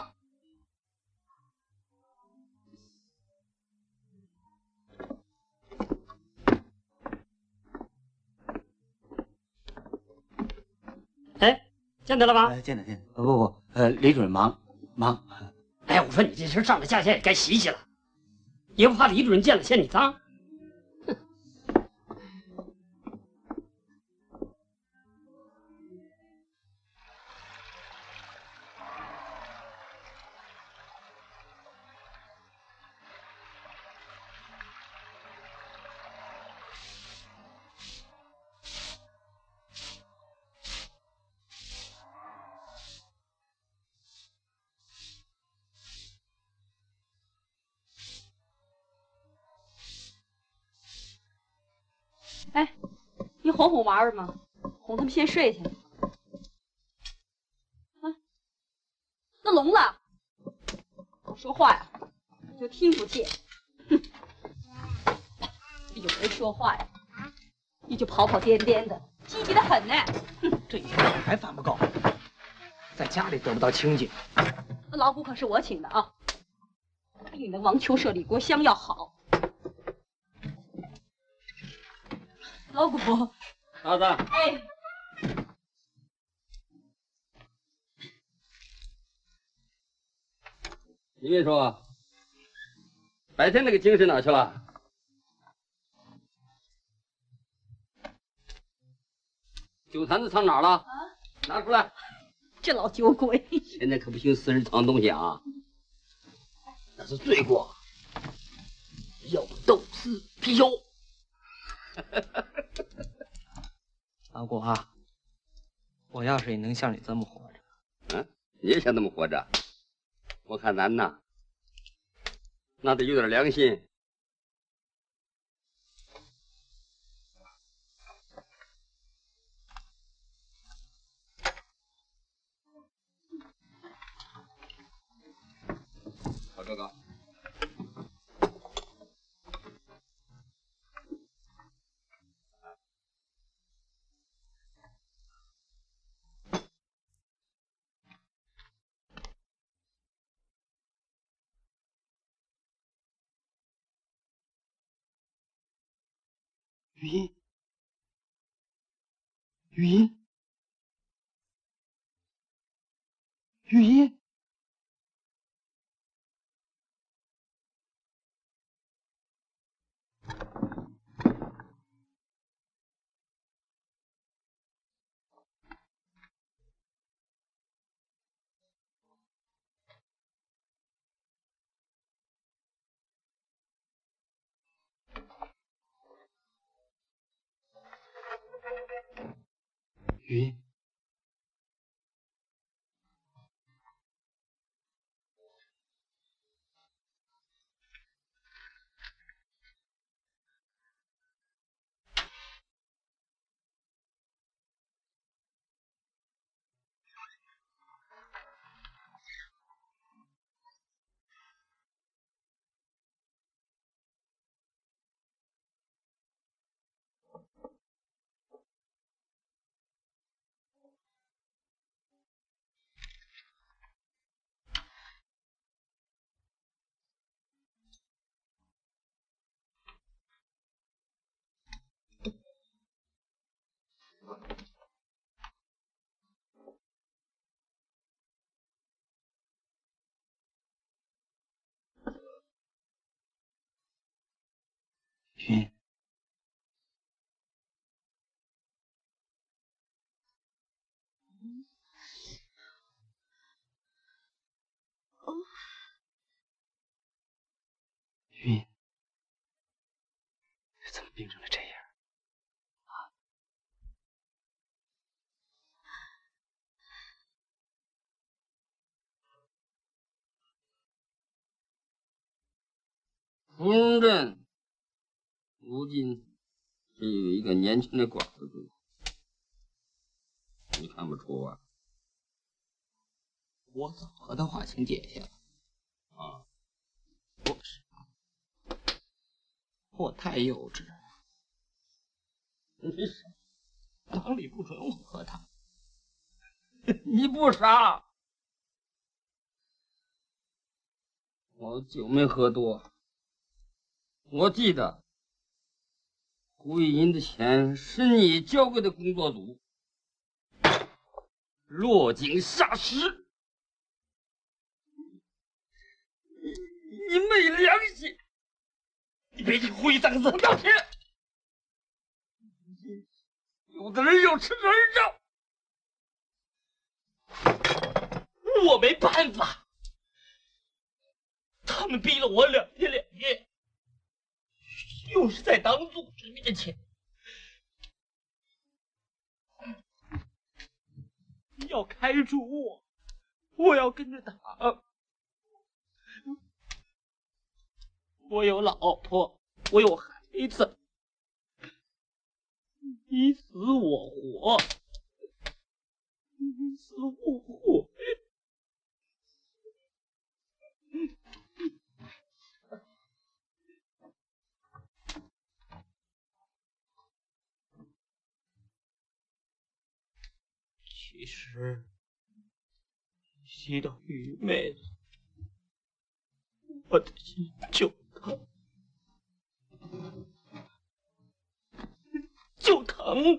Speaker 1: 哎，见到了吗？
Speaker 4: 见得，见得。不不不，呃，李主任忙忙。
Speaker 1: 哎，我说你这身上了下线也该洗洗了，也不怕李主任见了嫌你脏。
Speaker 3: 哄哄娃儿嘛，哄他们先睡去。啊，那聋了，我说话呀就听不见。哼，有人说话呀，你就跑跑颠颠的，积极的很呢。
Speaker 15: 哼，这一天还烦不够，在家里得不到清静。
Speaker 3: 那老虎可是我请的啊，比你那王秋社李国香要好。老谷，
Speaker 6: 老子，
Speaker 3: 哎，
Speaker 6: 你别说，白天那个精神哪去了？酒坛子藏哪儿了？啊，拿出来！
Speaker 3: 这老酒鬼，
Speaker 6: 现在可不行私人藏东西啊，那是罪过。要斗私貔貅。
Speaker 15: 老郭啊，我要是也能像你这么活着，
Speaker 6: 嗯，你也想这么活着？我看咱呐，那得有点良心。
Speaker 11: 语音，语音，语音，怎么病成了这样？
Speaker 6: 芙蓉镇如今只有一个年轻的寡妇，你看不出啊？
Speaker 20: 我早和他划清界限了。
Speaker 6: 啊，
Speaker 20: 我是，我太幼稚了。
Speaker 6: 你傻，
Speaker 20: 党里不准我和他。
Speaker 6: 你不傻，我酒没喝多。我记得胡玉英的钱是你交给的工作组，落井下石，你你没良心！你别提胡玉三个字，不要提！有的人要吃人肉，
Speaker 20: 我没办法，他们逼了我两天两夜。又是在党组织面前，要开除我，我要跟着党。我有老婆，我有孩子，你死我活，你死我活。其实，提到玉妹子，我的心就，就疼。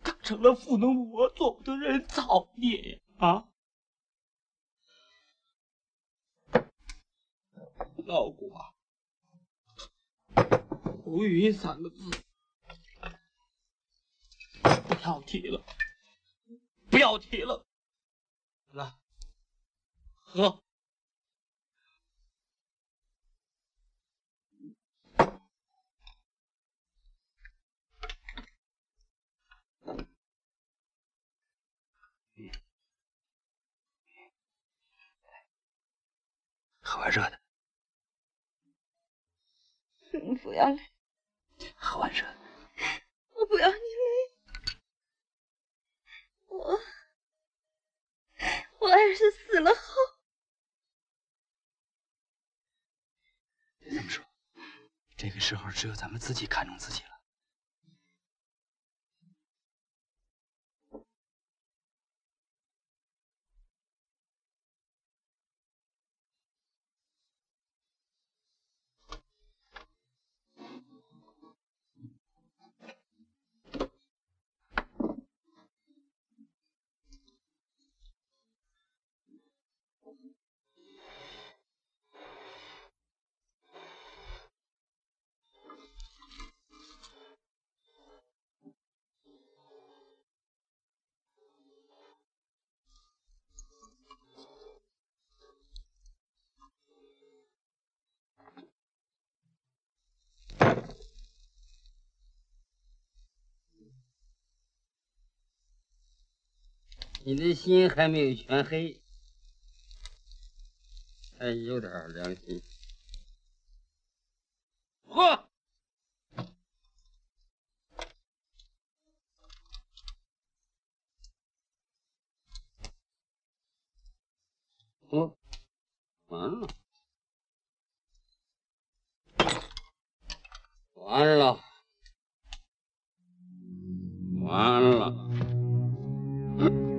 Speaker 20: 他成了糊弄我做的人造孽啊！老谷啊，无语三个字，不要提了。不要提了，来喝。
Speaker 11: 喝碗热的。
Speaker 2: 你不要累。
Speaker 11: 喝碗热的。
Speaker 2: 我不要你累。我我儿子死了后，
Speaker 11: 别这么说，这个时候只有咱们自己看重自己了。
Speaker 6: 你的心还没有全黑，还有点良心。喝。哦，完了，完了，完了。嗯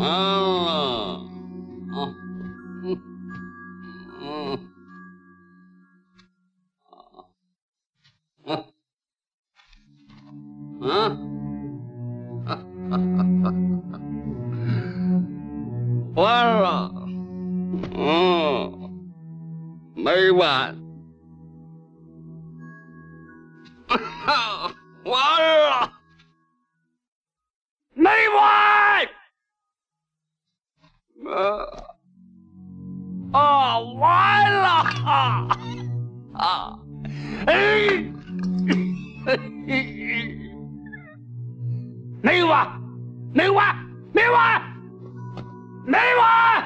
Speaker 6: 嗯啊啊啊！完了，嗯，没完，完了，没完。呃啊，完了啊啊！哎，没完，没完，没完，没完，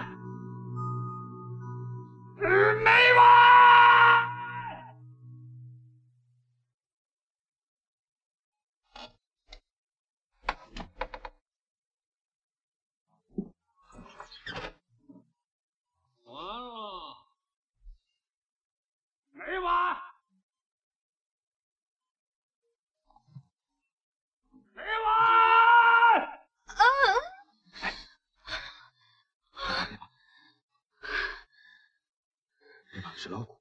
Speaker 11: 是老虎，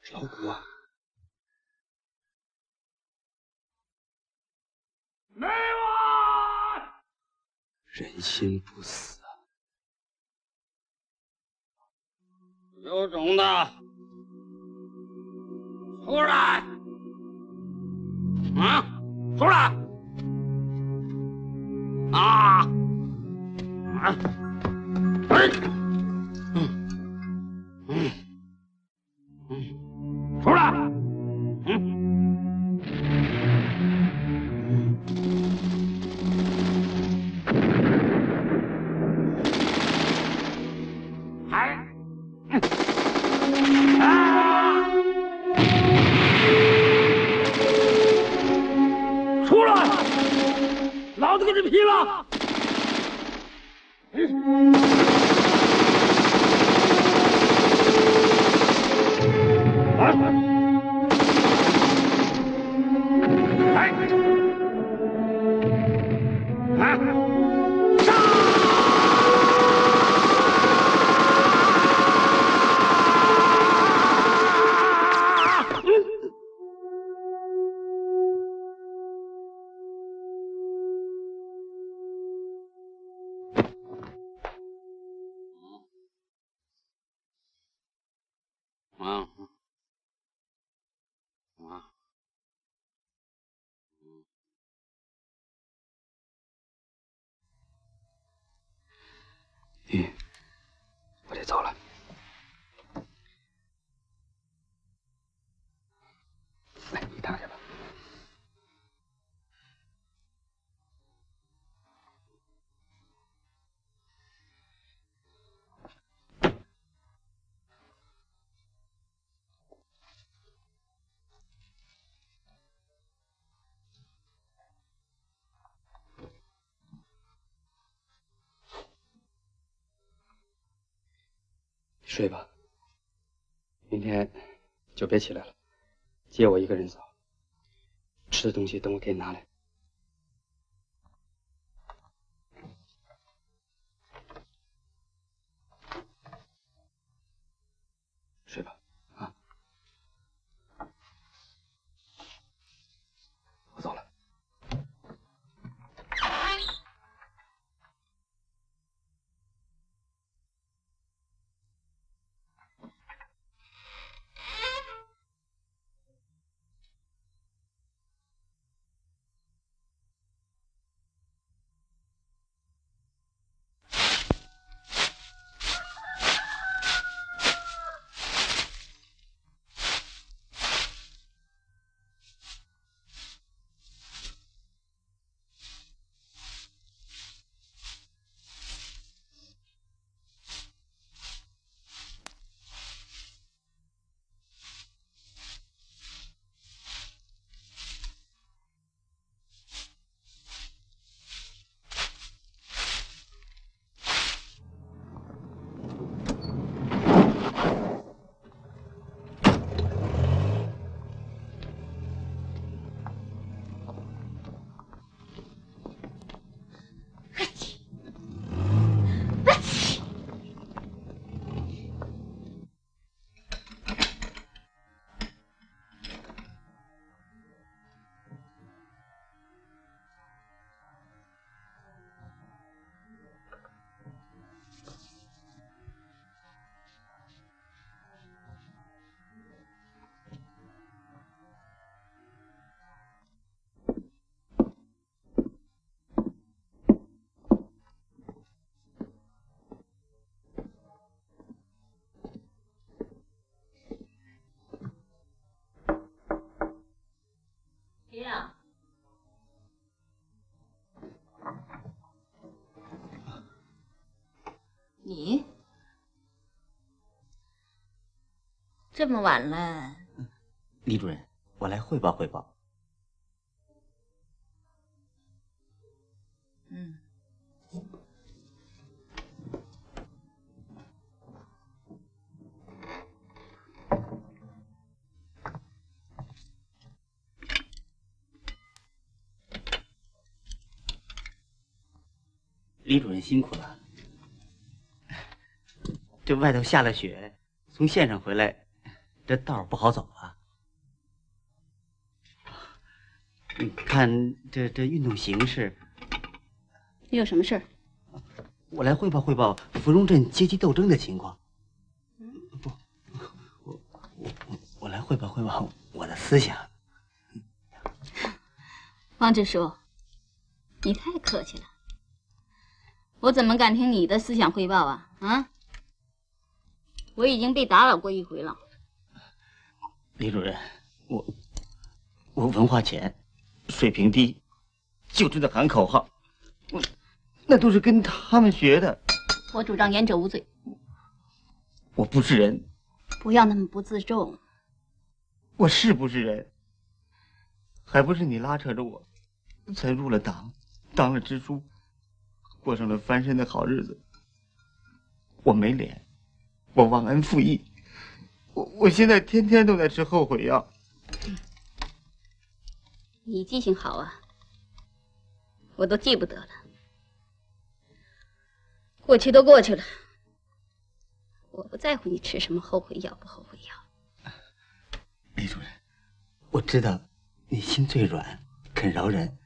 Speaker 11: 是老虎啊！
Speaker 6: 没完，
Speaker 11: 人心不死啊！
Speaker 6: 有种的，出来！啊，出来！啊！啊！哎！嗯嗯嗯，出来！
Speaker 11: 睡吧，明天就别起来了，接我一个人走。吃的东西等我给你拿来。
Speaker 21: 这么晚了，
Speaker 4: 李主任，我来汇报汇报。
Speaker 21: 嗯，
Speaker 4: 李主任辛苦了。这外头下了雪，从县上回来，这道不好走啊。你看这这运动形势，
Speaker 3: 你有什么事儿？
Speaker 4: 我来汇报汇报芙蓉镇阶级斗争的情况。不，我我我我来汇报汇报我的思想。
Speaker 3: 王支书，你太客气了。我怎么敢听你的思想汇报啊？啊！我已经被打扰过一回了。
Speaker 4: 李主任，我我文化浅，水平低，就知道喊口号，我那都是跟他们学的。
Speaker 3: 我主张言者无罪。
Speaker 4: 我不是人，
Speaker 3: 不要那么不自重。
Speaker 4: 我是不是人？还不是你拉扯着我，才入了党，当了支书，过上了翻身的好日子。我没脸。我忘恩负义，我我现在天天都在吃后悔药。
Speaker 3: 你记性好啊，我都记不得了。过去都过去了，我不在乎你吃什么后悔药不后悔药。
Speaker 4: 李主任，我知道你心最软，肯饶人。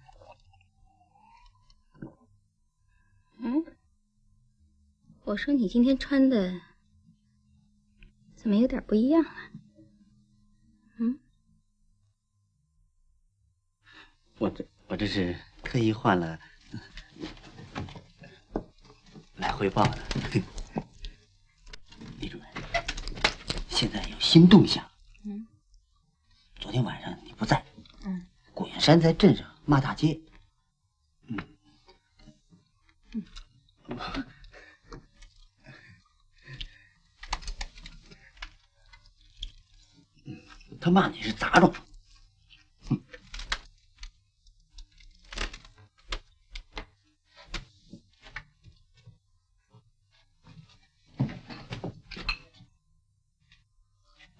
Speaker 3: 嗯，我说你今天穿的。怎么有点不一样啊？嗯，
Speaker 4: 我这我这是特意换了来汇报的。李主任，现在有新动向。
Speaker 3: 嗯，
Speaker 4: 昨天晚上你不在。
Speaker 3: 嗯，
Speaker 4: 古元山在镇上骂大街。嗯。嗯。他骂你是杂种，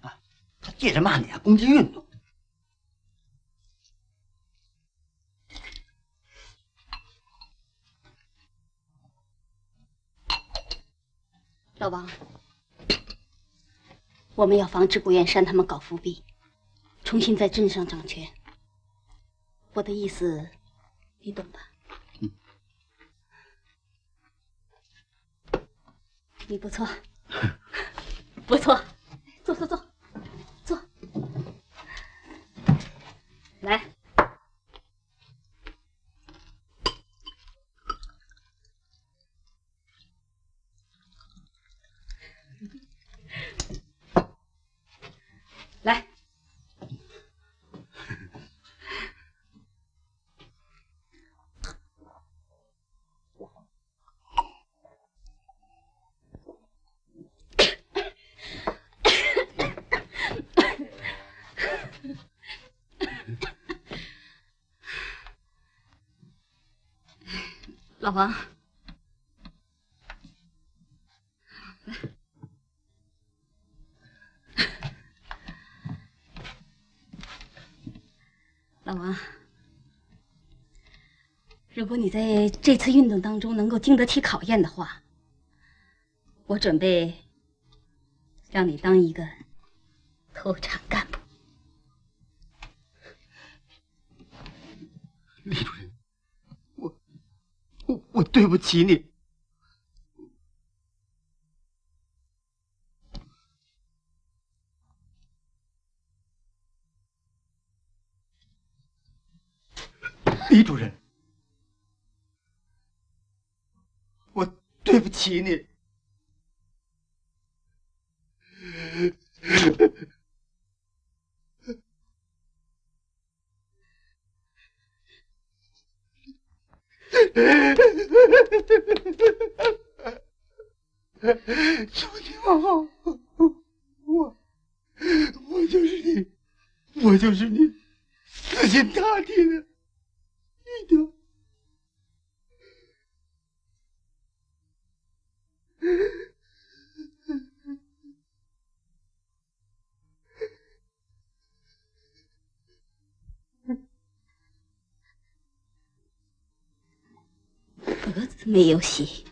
Speaker 4: 啊！他借着骂你啊，攻击运动。
Speaker 3: 老王，我们要防止古燕山他们搞复辟。重新在镇上掌权，我的意思，你懂吧？
Speaker 4: 嗯，
Speaker 3: 你不错，不错，坐坐坐，坐，来。王，老王，如果你在这次运动当中能够经得起考验的话，我准备让你当一个脱产干
Speaker 4: 我对不起你，李主任，我对不起你。从今往后我我就是你我就是你死心塌地的。一条
Speaker 3: 格子没有洗。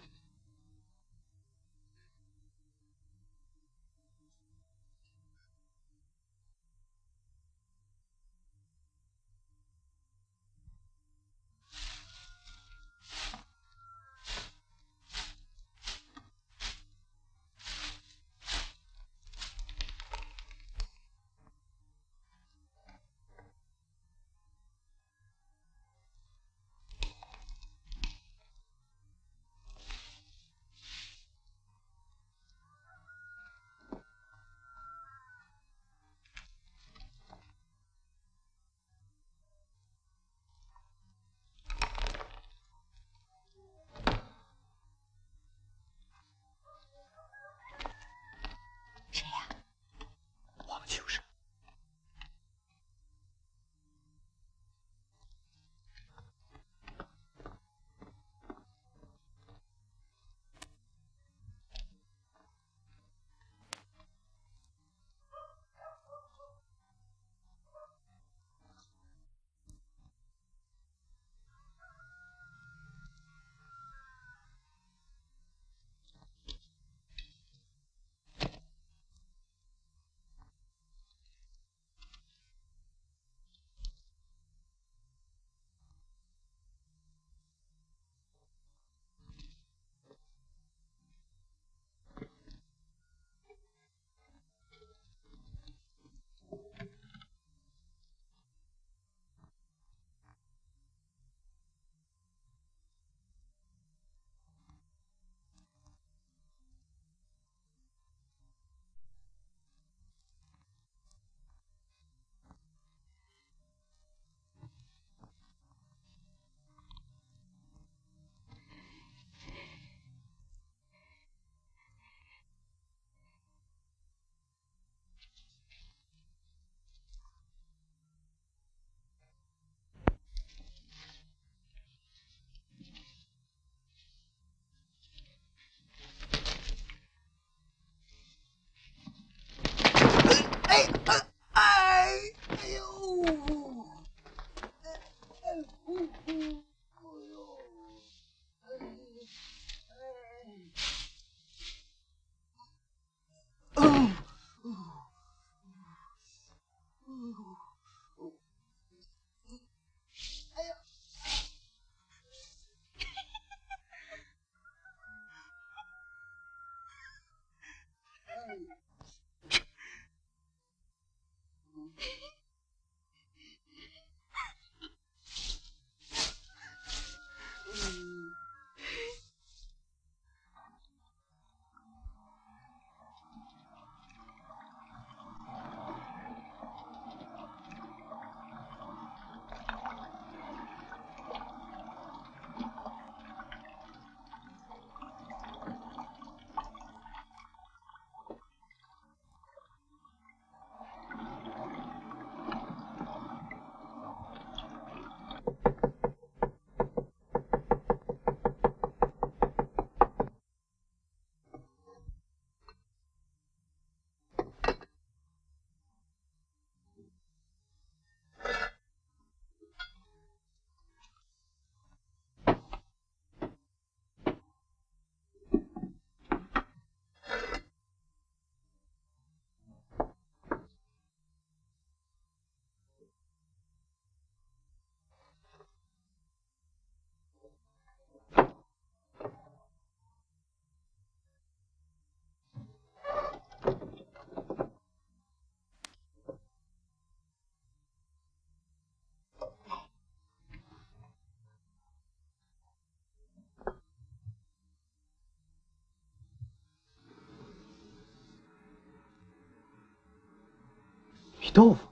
Speaker 11: 豆腐。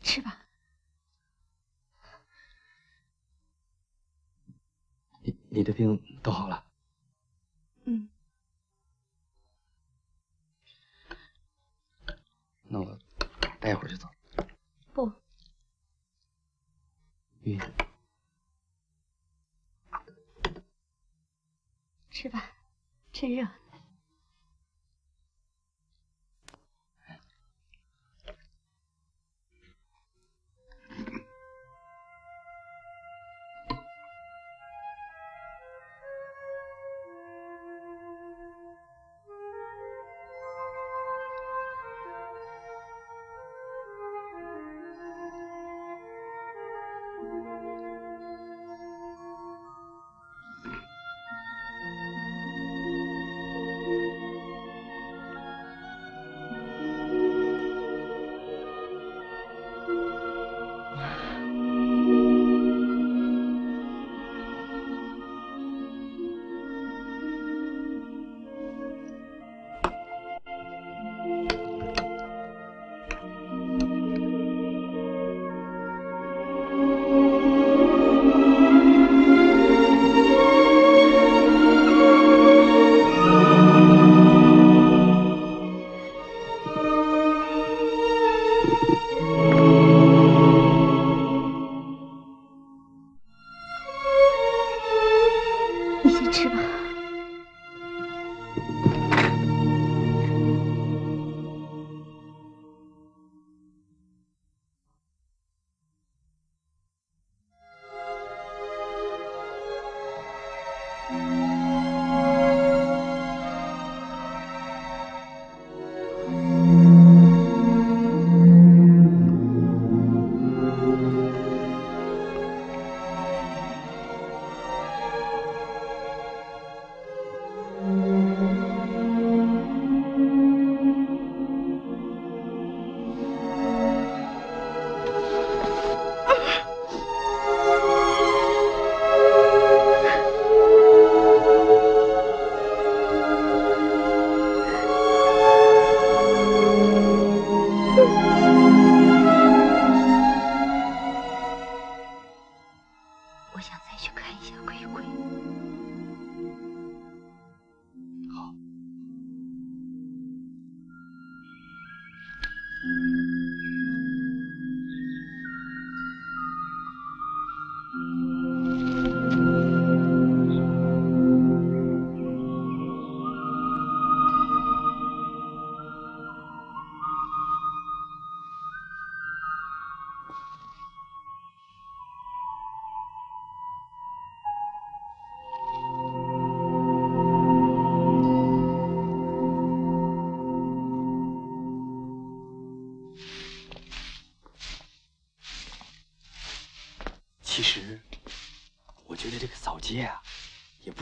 Speaker 2: 吃吧。
Speaker 22: 你你的病都好了。待会儿就走。
Speaker 2: 不，
Speaker 22: 玉，
Speaker 2: 吃吧，趁热。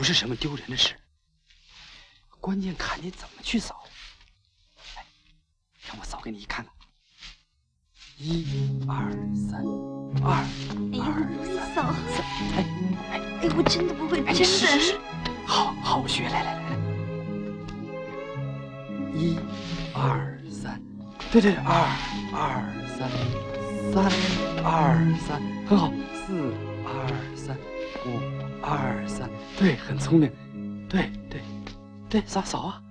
Speaker 11: 是什么丢人的事，关键看你怎么去扫。哎，让我扫给你看看。一、二、三，二、二、三，
Speaker 2: 三。
Speaker 11: 哎
Speaker 2: 哎哎，我真的不会，
Speaker 11: 哎，
Speaker 2: 真
Speaker 11: 你试试试
Speaker 2: 的。，
Speaker 11: 好好学，来来来来。一、二、三，对对，二、二、三，三、二、三，很好。聪明。对对对，扫扫啊。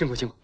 Speaker 4: 辛苦辛苦。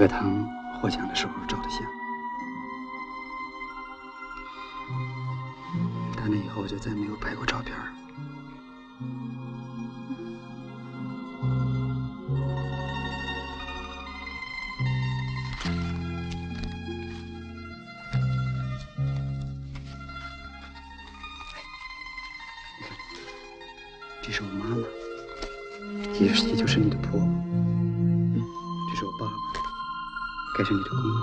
Speaker 11: 课堂获奖的时候照的相。打那以后，我就再没有拍过照片。感谢你的工作。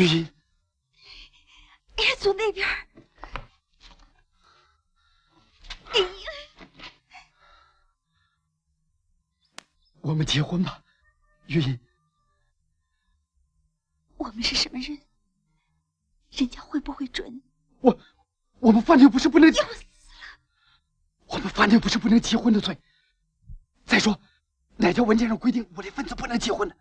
Speaker 11: 玉音，
Speaker 2: 哎呀，坐那边。哎呀，
Speaker 11: 我们结婚吧，玉音。
Speaker 2: 我们是什么人？人家会不会准？
Speaker 11: 我，我们犯的又不是不能。
Speaker 2: 要死了！
Speaker 11: 我们犯的又不是不能结婚的罪。再说，哪条文件上规定武力分子不能结婚呢？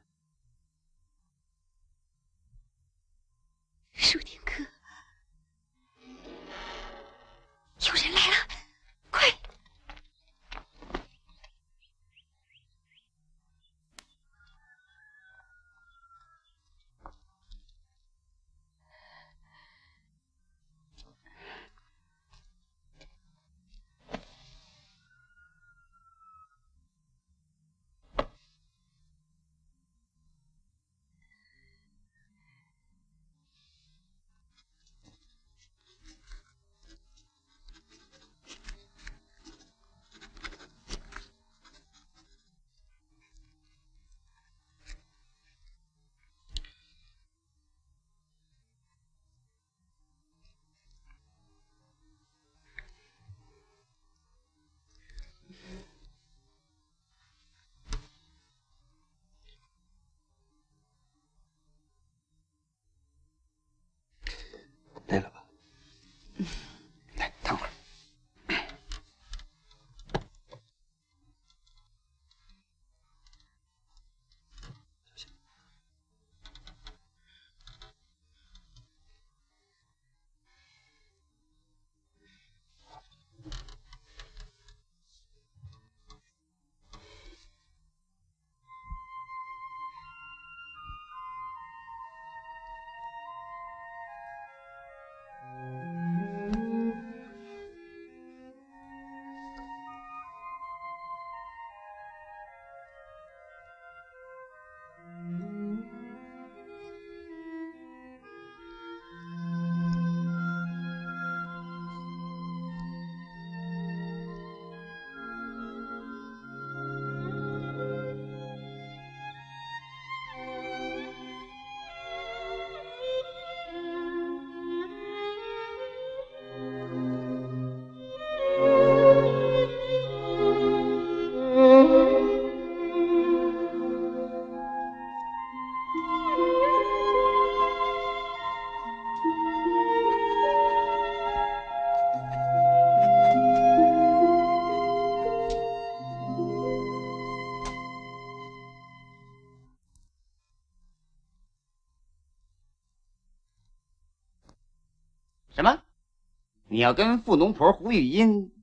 Speaker 4: 你要跟富农婆胡玉英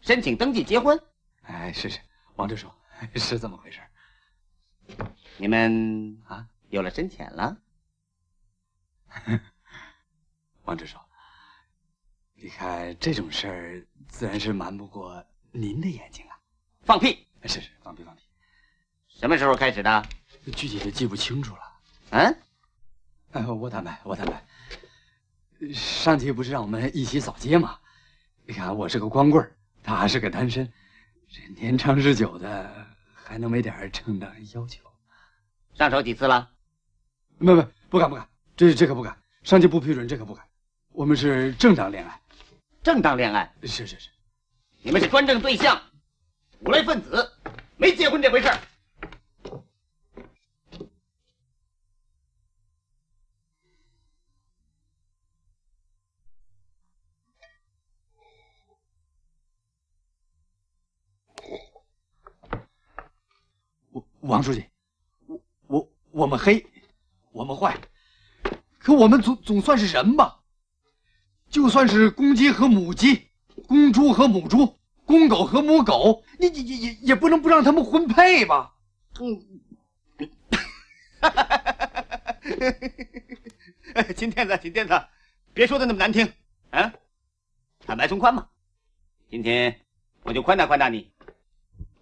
Speaker 4: 申请登记结婚？
Speaker 11: 哎，是是，王支书，是这么回事。
Speaker 4: 你们啊，有了深浅了？
Speaker 11: 王支书，你看这种事儿，自然是瞒不过您的眼睛啊。
Speaker 4: 放屁！
Speaker 11: 是是，放屁放屁。
Speaker 4: 什么时候开始的？
Speaker 11: 具体的记不清楚了。
Speaker 4: 嗯？
Speaker 11: 哎，我坦白，我坦白。上级不是让我们一起扫街吗？你看我是个光棍他还是个单身，这年长日久的，还能没点正当要求？
Speaker 4: 上手几次了？
Speaker 11: 没没，不敢不敢，这这可不敢，上级不批准，这可不敢。我们是正当恋爱，
Speaker 4: 正当恋爱？
Speaker 11: 是是是，
Speaker 4: 你们是专政对象，无赖分子，没结婚这回事儿。
Speaker 11: 王书记，我我我们黑，我们坏，可我们总总算是人吧？就算是公鸡和母鸡，公猪和母猪，公狗和母狗，你你也也也不能不让他们婚配吧？
Speaker 4: 嗯，金天子，金天子，别说的那么难听啊！坦白从宽嘛。今天我就宽大宽大你，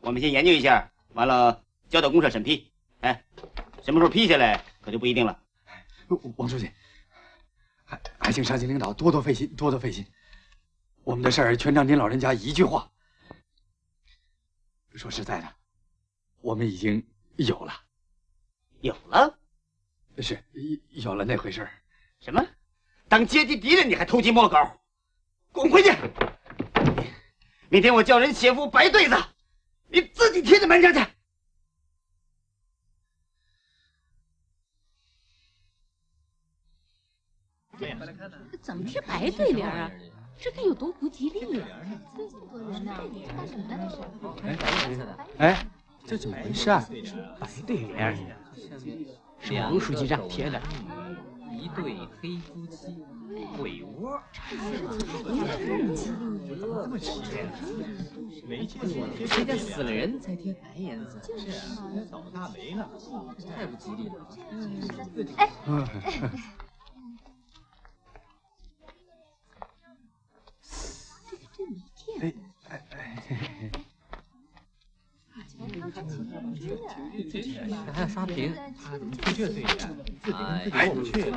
Speaker 4: 我们先研究一下，完了。交到公社审批，哎，什么时候批下来可就不一定了。
Speaker 11: 王书记，还还请上级领导多多费心，多多费心。我们的事儿全仗您老人家一句话。说实在的，我们已经有了，
Speaker 4: 有了，
Speaker 11: 是有了那回事
Speaker 4: 什么？当阶级敌人你还偷鸡摸狗？滚回去！明天我叫人写副白对子，你自己贴在门上去。
Speaker 3: 怎么是白对联啊？这该有多不吉利呀！
Speaker 15: 哎，这怎么回事啊？
Speaker 4: 白对联是王书记让贴的。
Speaker 11: 一对黑夫妻，鬼窝。这么奇怪？没见过，谁家死了人才贴白颜色？是啊，倒大霉了，太不吉利了。
Speaker 3: 哎。
Speaker 15: 哎哎哎！
Speaker 11: 这还要刷屏，他怎么贴这对联？自己跟自己过不去了。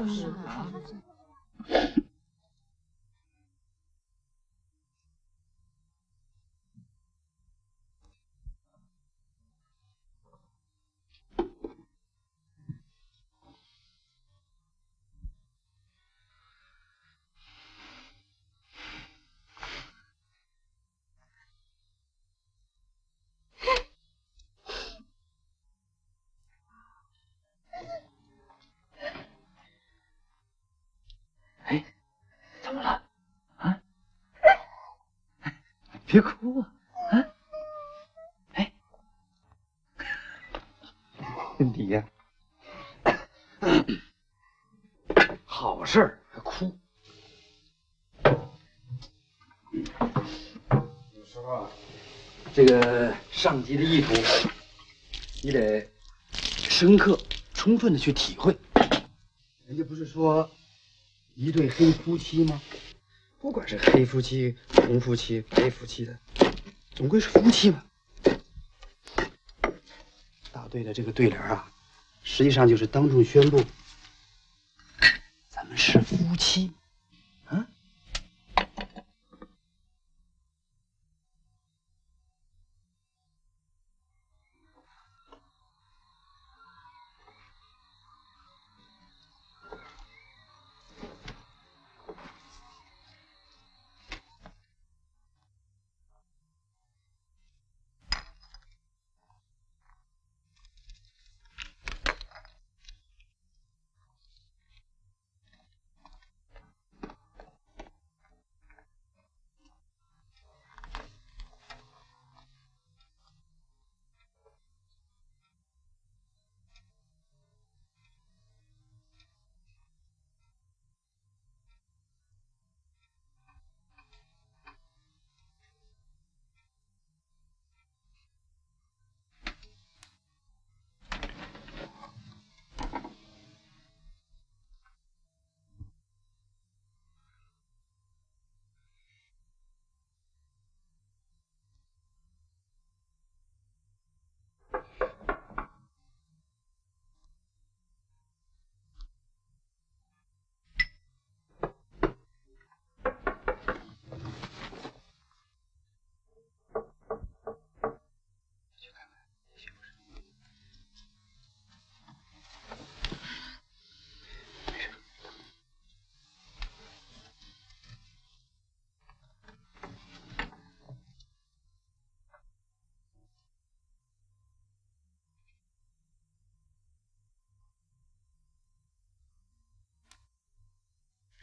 Speaker 15: 充分的去体会。人家不是说一对黑夫妻吗？不管是黑夫妻、红夫妻、白夫妻的，总归是夫妻嘛。大队的这个对联啊，实际上就是当众宣布，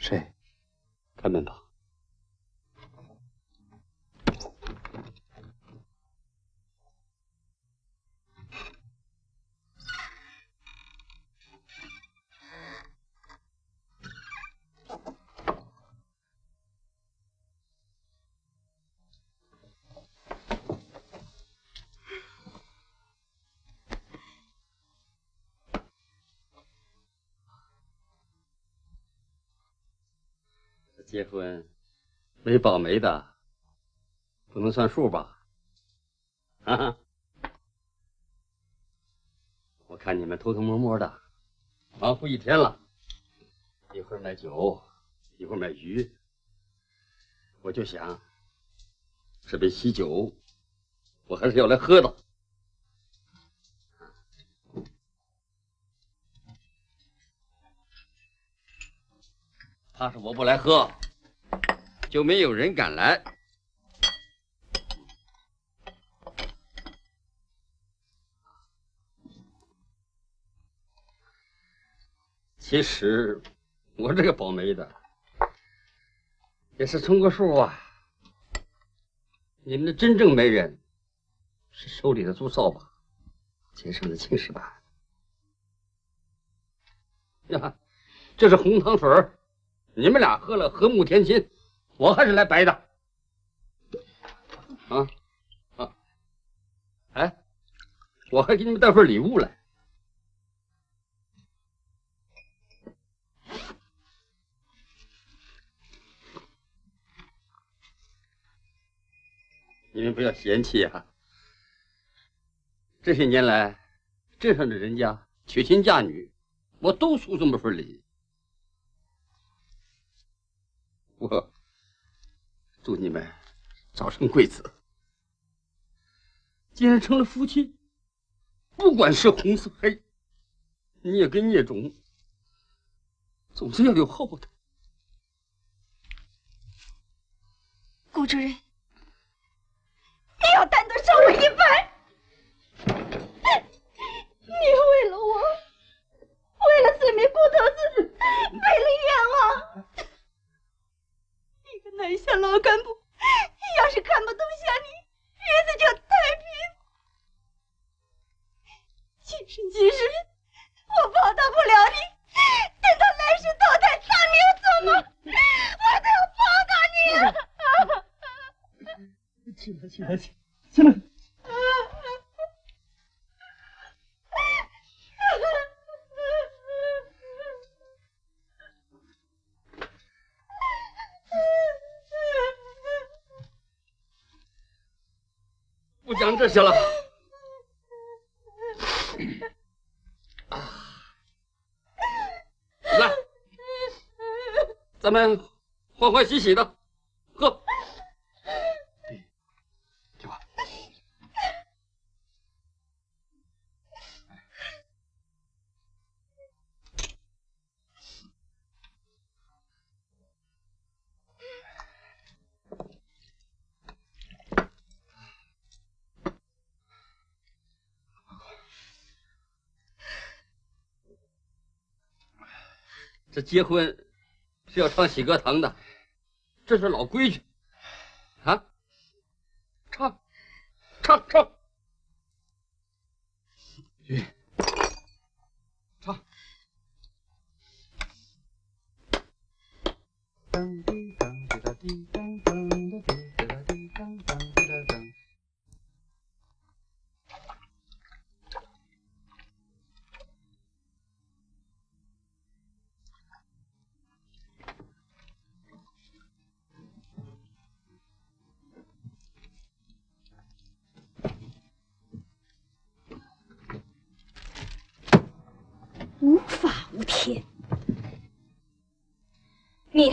Speaker 15: 谁？
Speaker 6: 开门吧。结婚没保媒的，不能算数吧？啊！我看你们偷偷摸摸的，忙活一天了，一会儿买酒，一会儿买鱼，我就想，这杯喜酒，我还是要来喝的。他说我不来喝，就没有人敢来。其实我这个保媒的也是充个数啊。你们的真正媒人是手里的朱扫把，街上的青石板。呀，这是红糖水儿你们俩喝了和睦天亲，我还是来白的。啊啊！哎，我还给你们带份礼物来。你们不要嫌弃啊！这些年来，镇上的人家娶亲嫁女，我都送这么份礼。我 祝你们早生贵子。既然成了夫妻，不管是红是黑，孽跟孽种，总是要有后的。
Speaker 2: 顾主任。你要担得上我一半，你为了我，为了四名顾头子，背了冤枉。一个南下老干部，要是看不懂下你，日子就太平。今生今世，我报答不了你，等到来世投胎当牛做马，我都要报答你。
Speaker 16: 起来，起来，起，起来！
Speaker 6: 不讲这些了，来，咱们欢欢喜喜的喝。这结婚是要唱喜歌堂的，这是老规矩啊！唱，唱，唱，
Speaker 11: 玉，唱。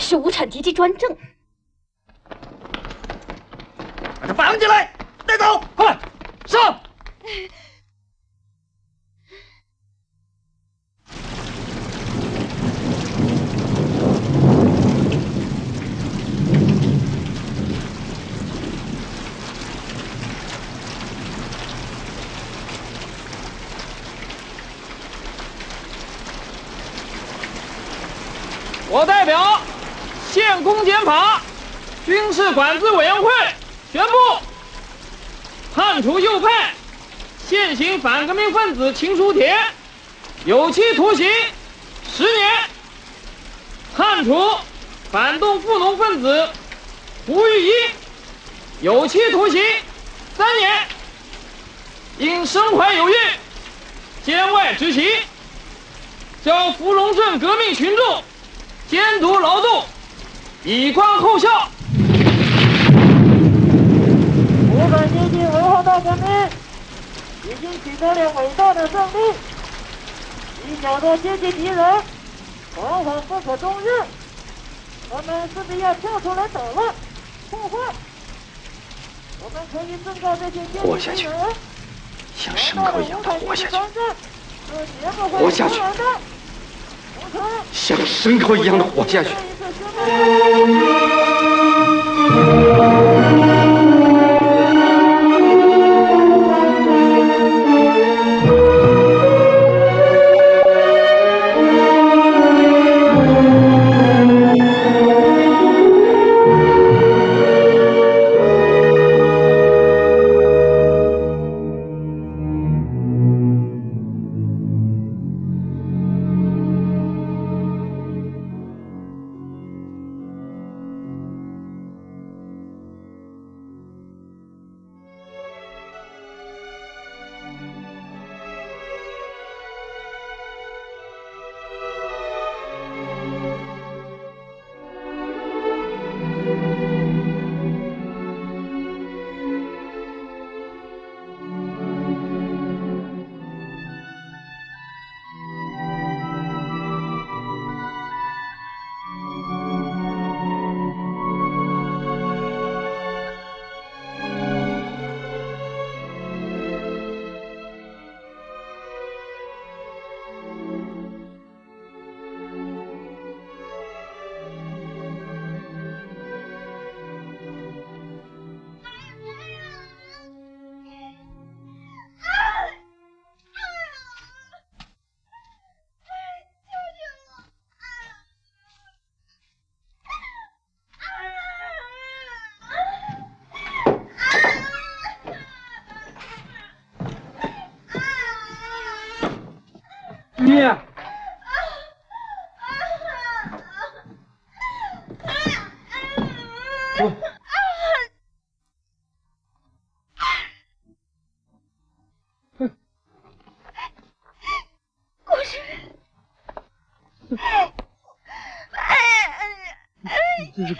Speaker 3: 蔑视无产阶级专政。
Speaker 16: 把他绑起来，带走，快上！
Speaker 7: 我代表县公检法军事管制委员会宣布，判处右派现行反革命分子秦书铁有期徒刑十年，判处反动富农分子胡玉一有期徒刑三年，因身怀有孕，监外执行，交芙蓉镇革命群众。监督劳动，以观后效。
Speaker 23: 无产阶级文化大革命已经取得了伟大的胜利，以缴获阶级敌人往往不可终日，我们势必要跳出来捣乱破坏。我们可以宣告这些阶
Speaker 15: 活下去
Speaker 23: 级敌人，
Speaker 15: 像牲口一样的活下去，活下去。像牲口一样的活下去。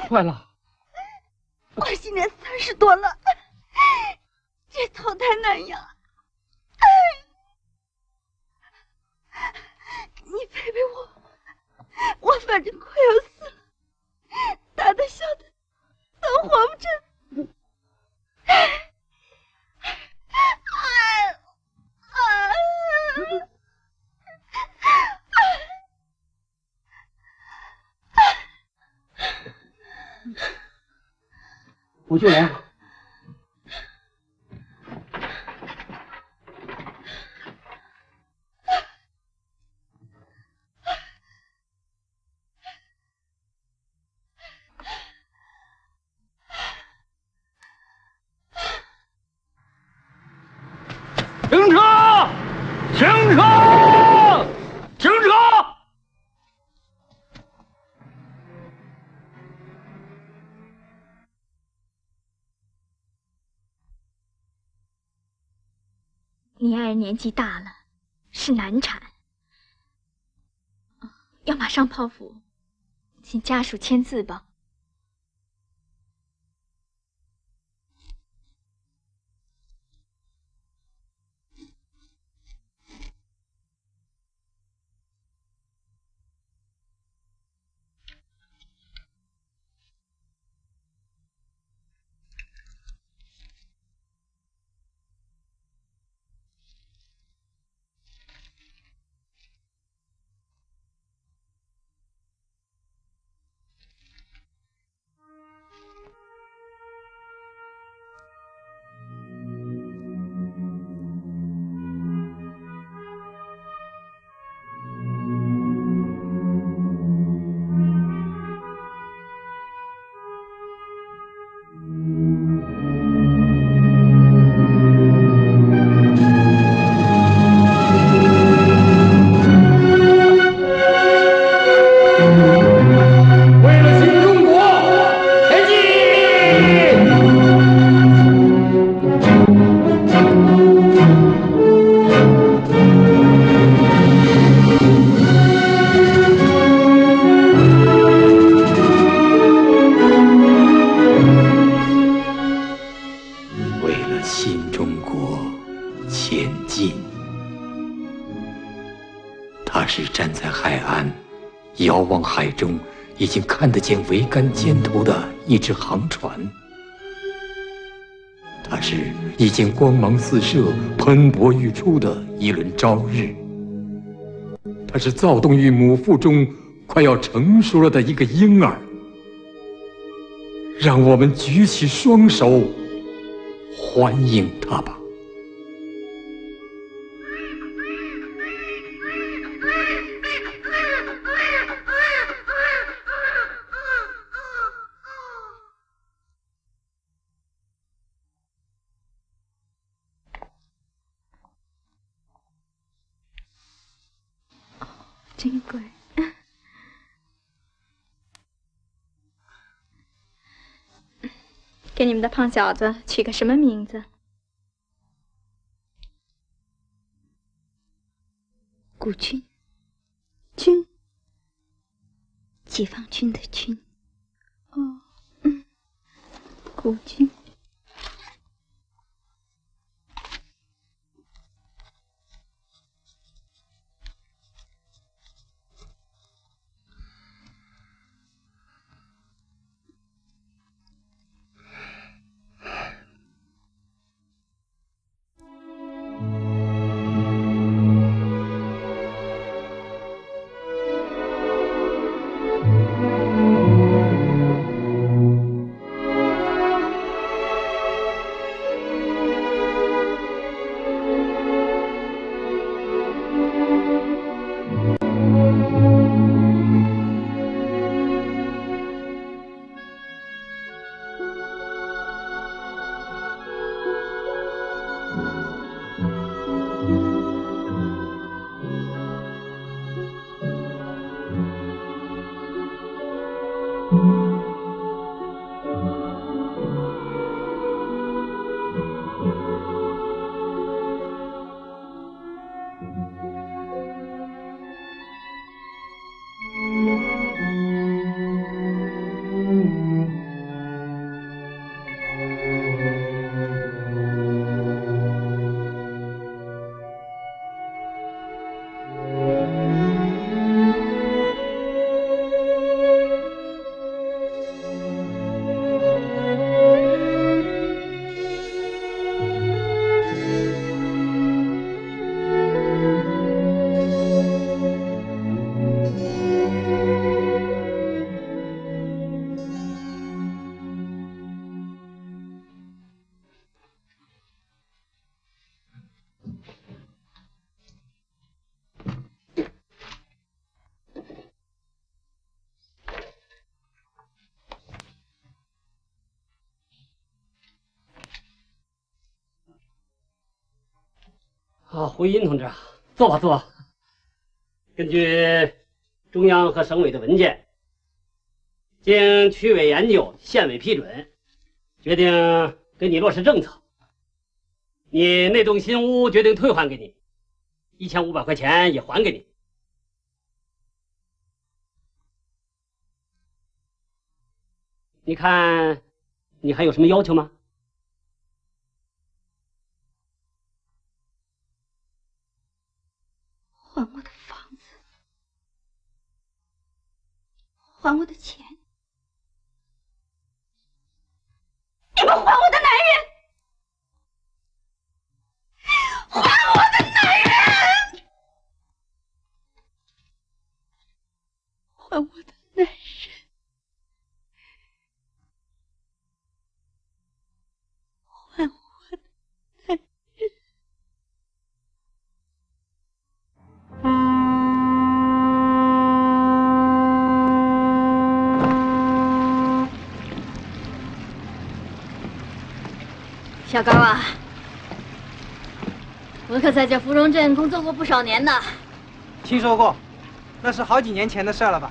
Speaker 2: 坏了。
Speaker 24: 你
Speaker 7: 爱人年纪大了，是难产，要马上剖腹，请家属签字吧。
Speaker 25: 桅杆尖头的一只航船。它是已经光芒四射、喷薄欲出的一轮朝日。它是躁动于母腹中快要成熟了的一个婴儿。让我们举起双手，欢迎他吧。
Speaker 2: 真乖。
Speaker 26: 给你们的胖小子取个什么名字？
Speaker 2: 古军，军，解放军的军。
Speaker 26: 哦，嗯，古军。
Speaker 1: 胡英同志，坐吧，坐吧。根据中央和省委的文件，经区委研究、县委批准，决定给你落实政策。你那栋新屋决定退还给你，一千五百块钱也还给你。你看，你还有什么要求吗？
Speaker 2: 还我的钱，你们还我的男人，还我的男人，还我
Speaker 3: 小高啊，我可在这芙蓉镇工作过不少年呢。
Speaker 16: 听说过，那是好几年前的事了吧？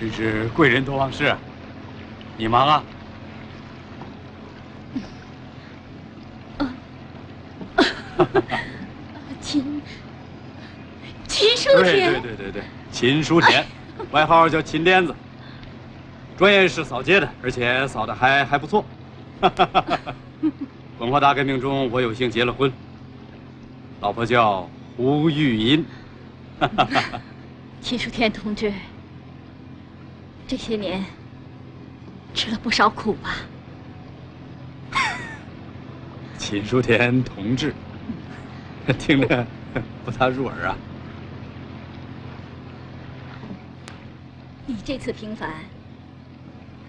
Speaker 11: 真是贵人多忘事，你忙啊？
Speaker 3: 秦秦书田，
Speaker 11: 对对对对，秦书田，外号叫秦癫子，专业是扫街的，而且扫的还还不错。文化大革命中，我有幸结了婚，老婆叫胡玉英。
Speaker 3: 秦书田同志，这些年吃了不少苦吧？
Speaker 11: 秦书田同志，听着不大入耳啊。
Speaker 3: 你这次平反，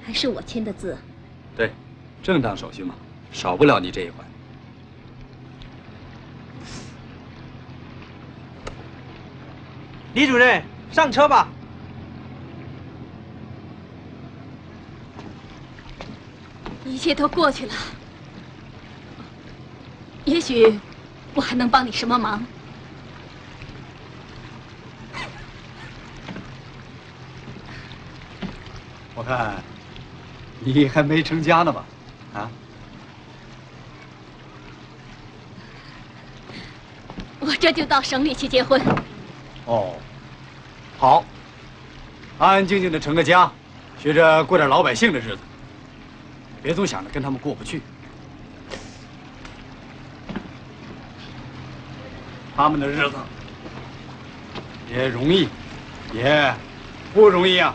Speaker 3: 还是我签的字。
Speaker 11: 对，正当手续嘛，少不了你这一环。
Speaker 12: 李主任，上车吧。
Speaker 3: 切都过去了，也许我还能帮你什么忙？
Speaker 11: 我看你还没成家呢吧？啊？
Speaker 3: 我这就到省里去结婚。
Speaker 11: 哦，好，安安静静的成个家，学着过点老百姓的日子，别总想着跟他们过不去。他们的日子也容易，也不容易啊。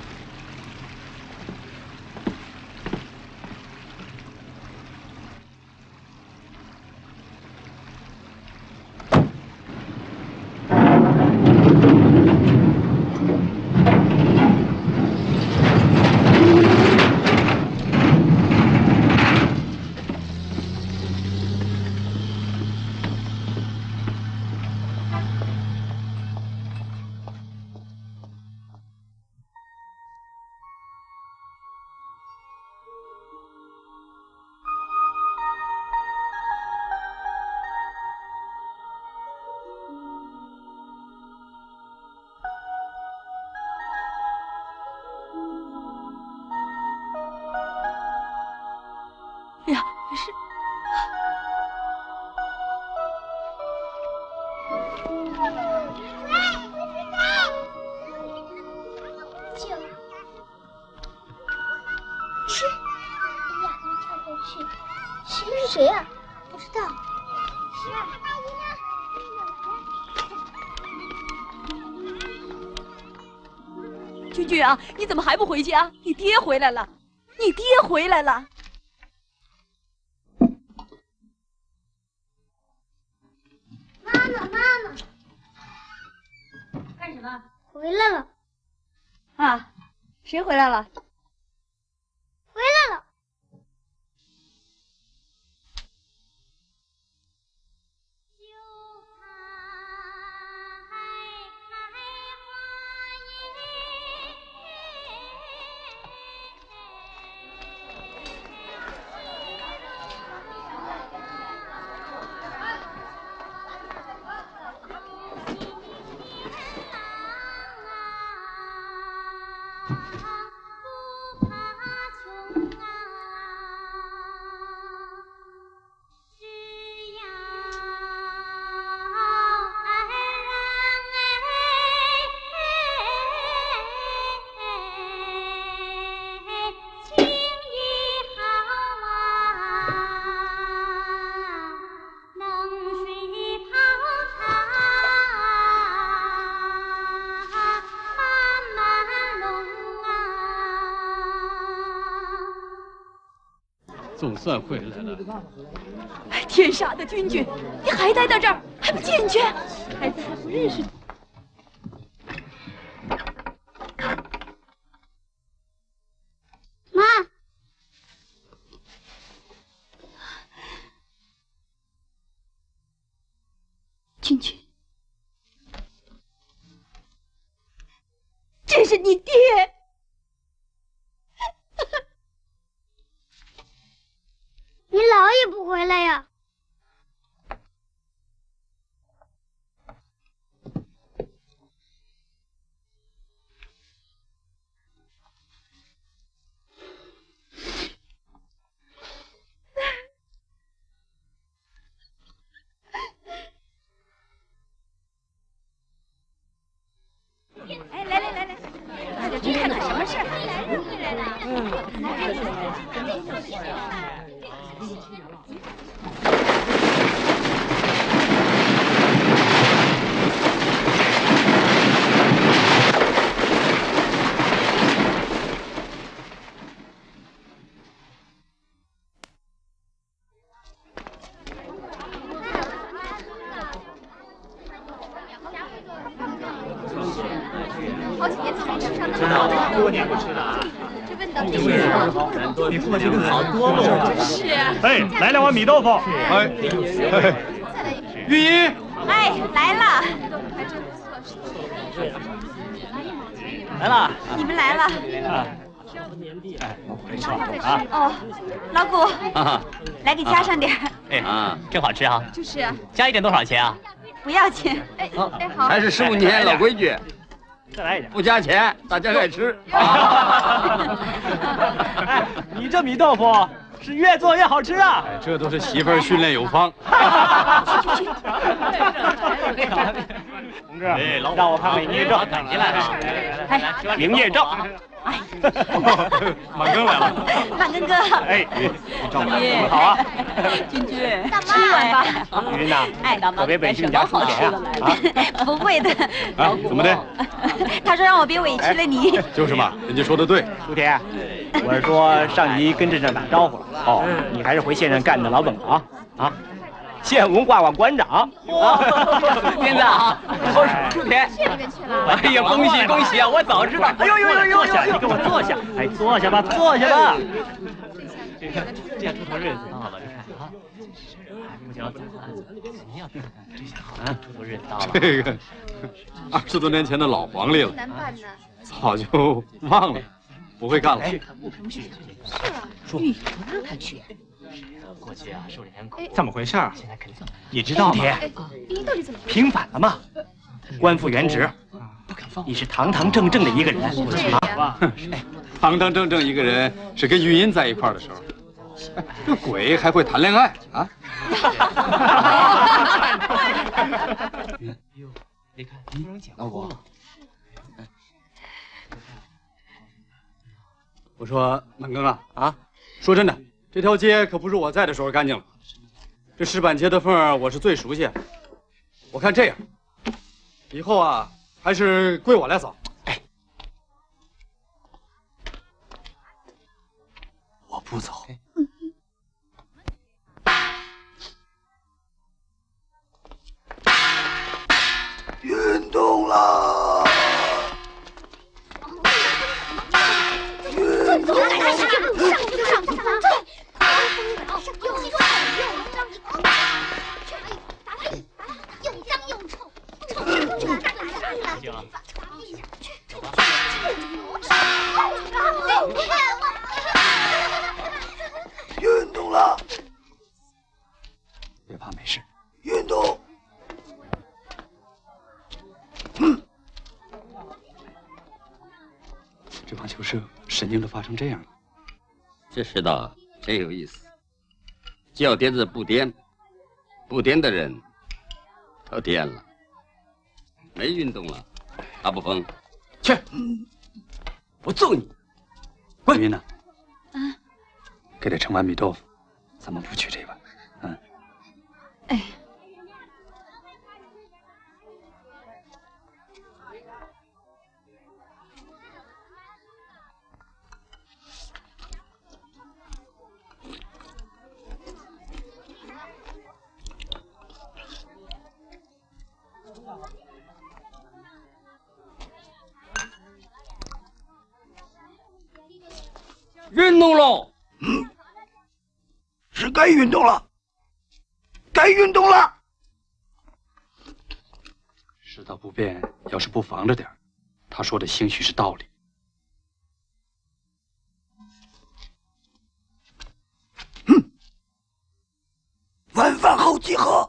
Speaker 17: 你怎么还不回去啊？你爹回来了，你爹回来了。
Speaker 27: 妈妈，妈妈，
Speaker 17: 干什么？
Speaker 27: 回来了，
Speaker 17: 啊，谁回来了？
Speaker 6: 总算回来了。
Speaker 17: 天杀的君君，你还待在这儿，还不进去？孩子还不认识。
Speaker 27: 妈，来
Speaker 5: 两碗米豆腐。哎，
Speaker 11: 玉英，
Speaker 2: 哎，来了，
Speaker 5: 来了。
Speaker 2: 你们来了。
Speaker 5: 啊。
Speaker 9: 没错啊。
Speaker 2: 哦，老谷，
Speaker 9: 啊
Speaker 2: 来给加上点儿。
Speaker 9: 哎啊，真好吃啊！
Speaker 2: 就是啊，
Speaker 9: 加一点多少钱啊？
Speaker 2: 不要钱。
Speaker 17: 哎哎好。
Speaker 6: 还是十五年老规矩，
Speaker 5: 再来一点，
Speaker 6: 不加钱，大家爱吃。
Speaker 5: 哎，你这米豆腐是越做越好吃啊！
Speaker 11: 哎，这都是媳妇儿训练有方。
Speaker 5: 同志，让我看看营业证。
Speaker 9: 进来
Speaker 5: 来，营业证。
Speaker 11: 满根来了。
Speaker 2: 满根哥。
Speaker 5: 哎，
Speaker 11: 你照顾
Speaker 5: 你们好啊。
Speaker 28: 君君，
Speaker 2: 吃完吧。
Speaker 5: 云呐，
Speaker 2: 哎，
Speaker 5: 可别委屈你家叔姐啊！啊，
Speaker 2: 不会的。
Speaker 11: 啊，怎么的？
Speaker 2: 他说让我别委屈了你。
Speaker 11: 就是嘛，人家说的对。
Speaker 5: 朱田，我是说上级跟镇上打招呼了。哦，你还是回县上干你的老本行啊！县文化馆馆长。
Speaker 9: 院长，我是朱田。
Speaker 17: 县里面去了。
Speaker 9: 哎呀，恭喜恭喜啊！我早知道。
Speaker 5: 哎呦呦呦呦！坐下，你给我坐下。哎，坐下吧，坐下吧。
Speaker 9: 这样出头日子到了，你看啊，不行，肯定要这下好啊，出头日子到了。
Speaker 11: 这个二十多年前的老黄历了，
Speaker 17: 难办呢。
Speaker 11: 早就忘了，不会干了。
Speaker 9: 不肯去，
Speaker 17: 是啊，
Speaker 9: 你不让他去。过去啊，受人苦。
Speaker 5: 怎么回事？
Speaker 9: 现在肯定
Speaker 5: 你知道吗？
Speaker 17: 哎，你到底怎么？
Speaker 5: 平反了吗？官复原职，
Speaker 9: 不肯放。
Speaker 5: 你是堂堂正正的一个人
Speaker 17: 啊！
Speaker 11: 堂堂正正一个人是跟玉音在一块儿的时候，这鬼还会谈恋爱啊？
Speaker 9: 你看，突然讲
Speaker 11: 老五，我说满庚啊啊，说真的，这条街可不是我在的时候干净了。这石板街的缝儿我是最熟悉，我看这样，以后啊还是归我来扫。
Speaker 9: 哎，
Speaker 11: 我不走。
Speaker 27: 运动了，
Speaker 17: 走，上去就上去就上
Speaker 11: 这帮球社神经都发成这样了。
Speaker 6: 这世道真有意思，叫颠子不颠，不颠的人都颠了，没运动了，阿不疯，
Speaker 11: 去，我揍你！滚！云呢？
Speaker 2: 啊，
Speaker 11: 给他盛碗米豆腐，咱们不去这碗。嗯。
Speaker 2: 哎。
Speaker 6: 运动喽！
Speaker 27: 嗯，是该运动了，该运动了。
Speaker 11: 世道不变，要是不防着点儿他说的兴许是道理。
Speaker 27: 晚饭后集合。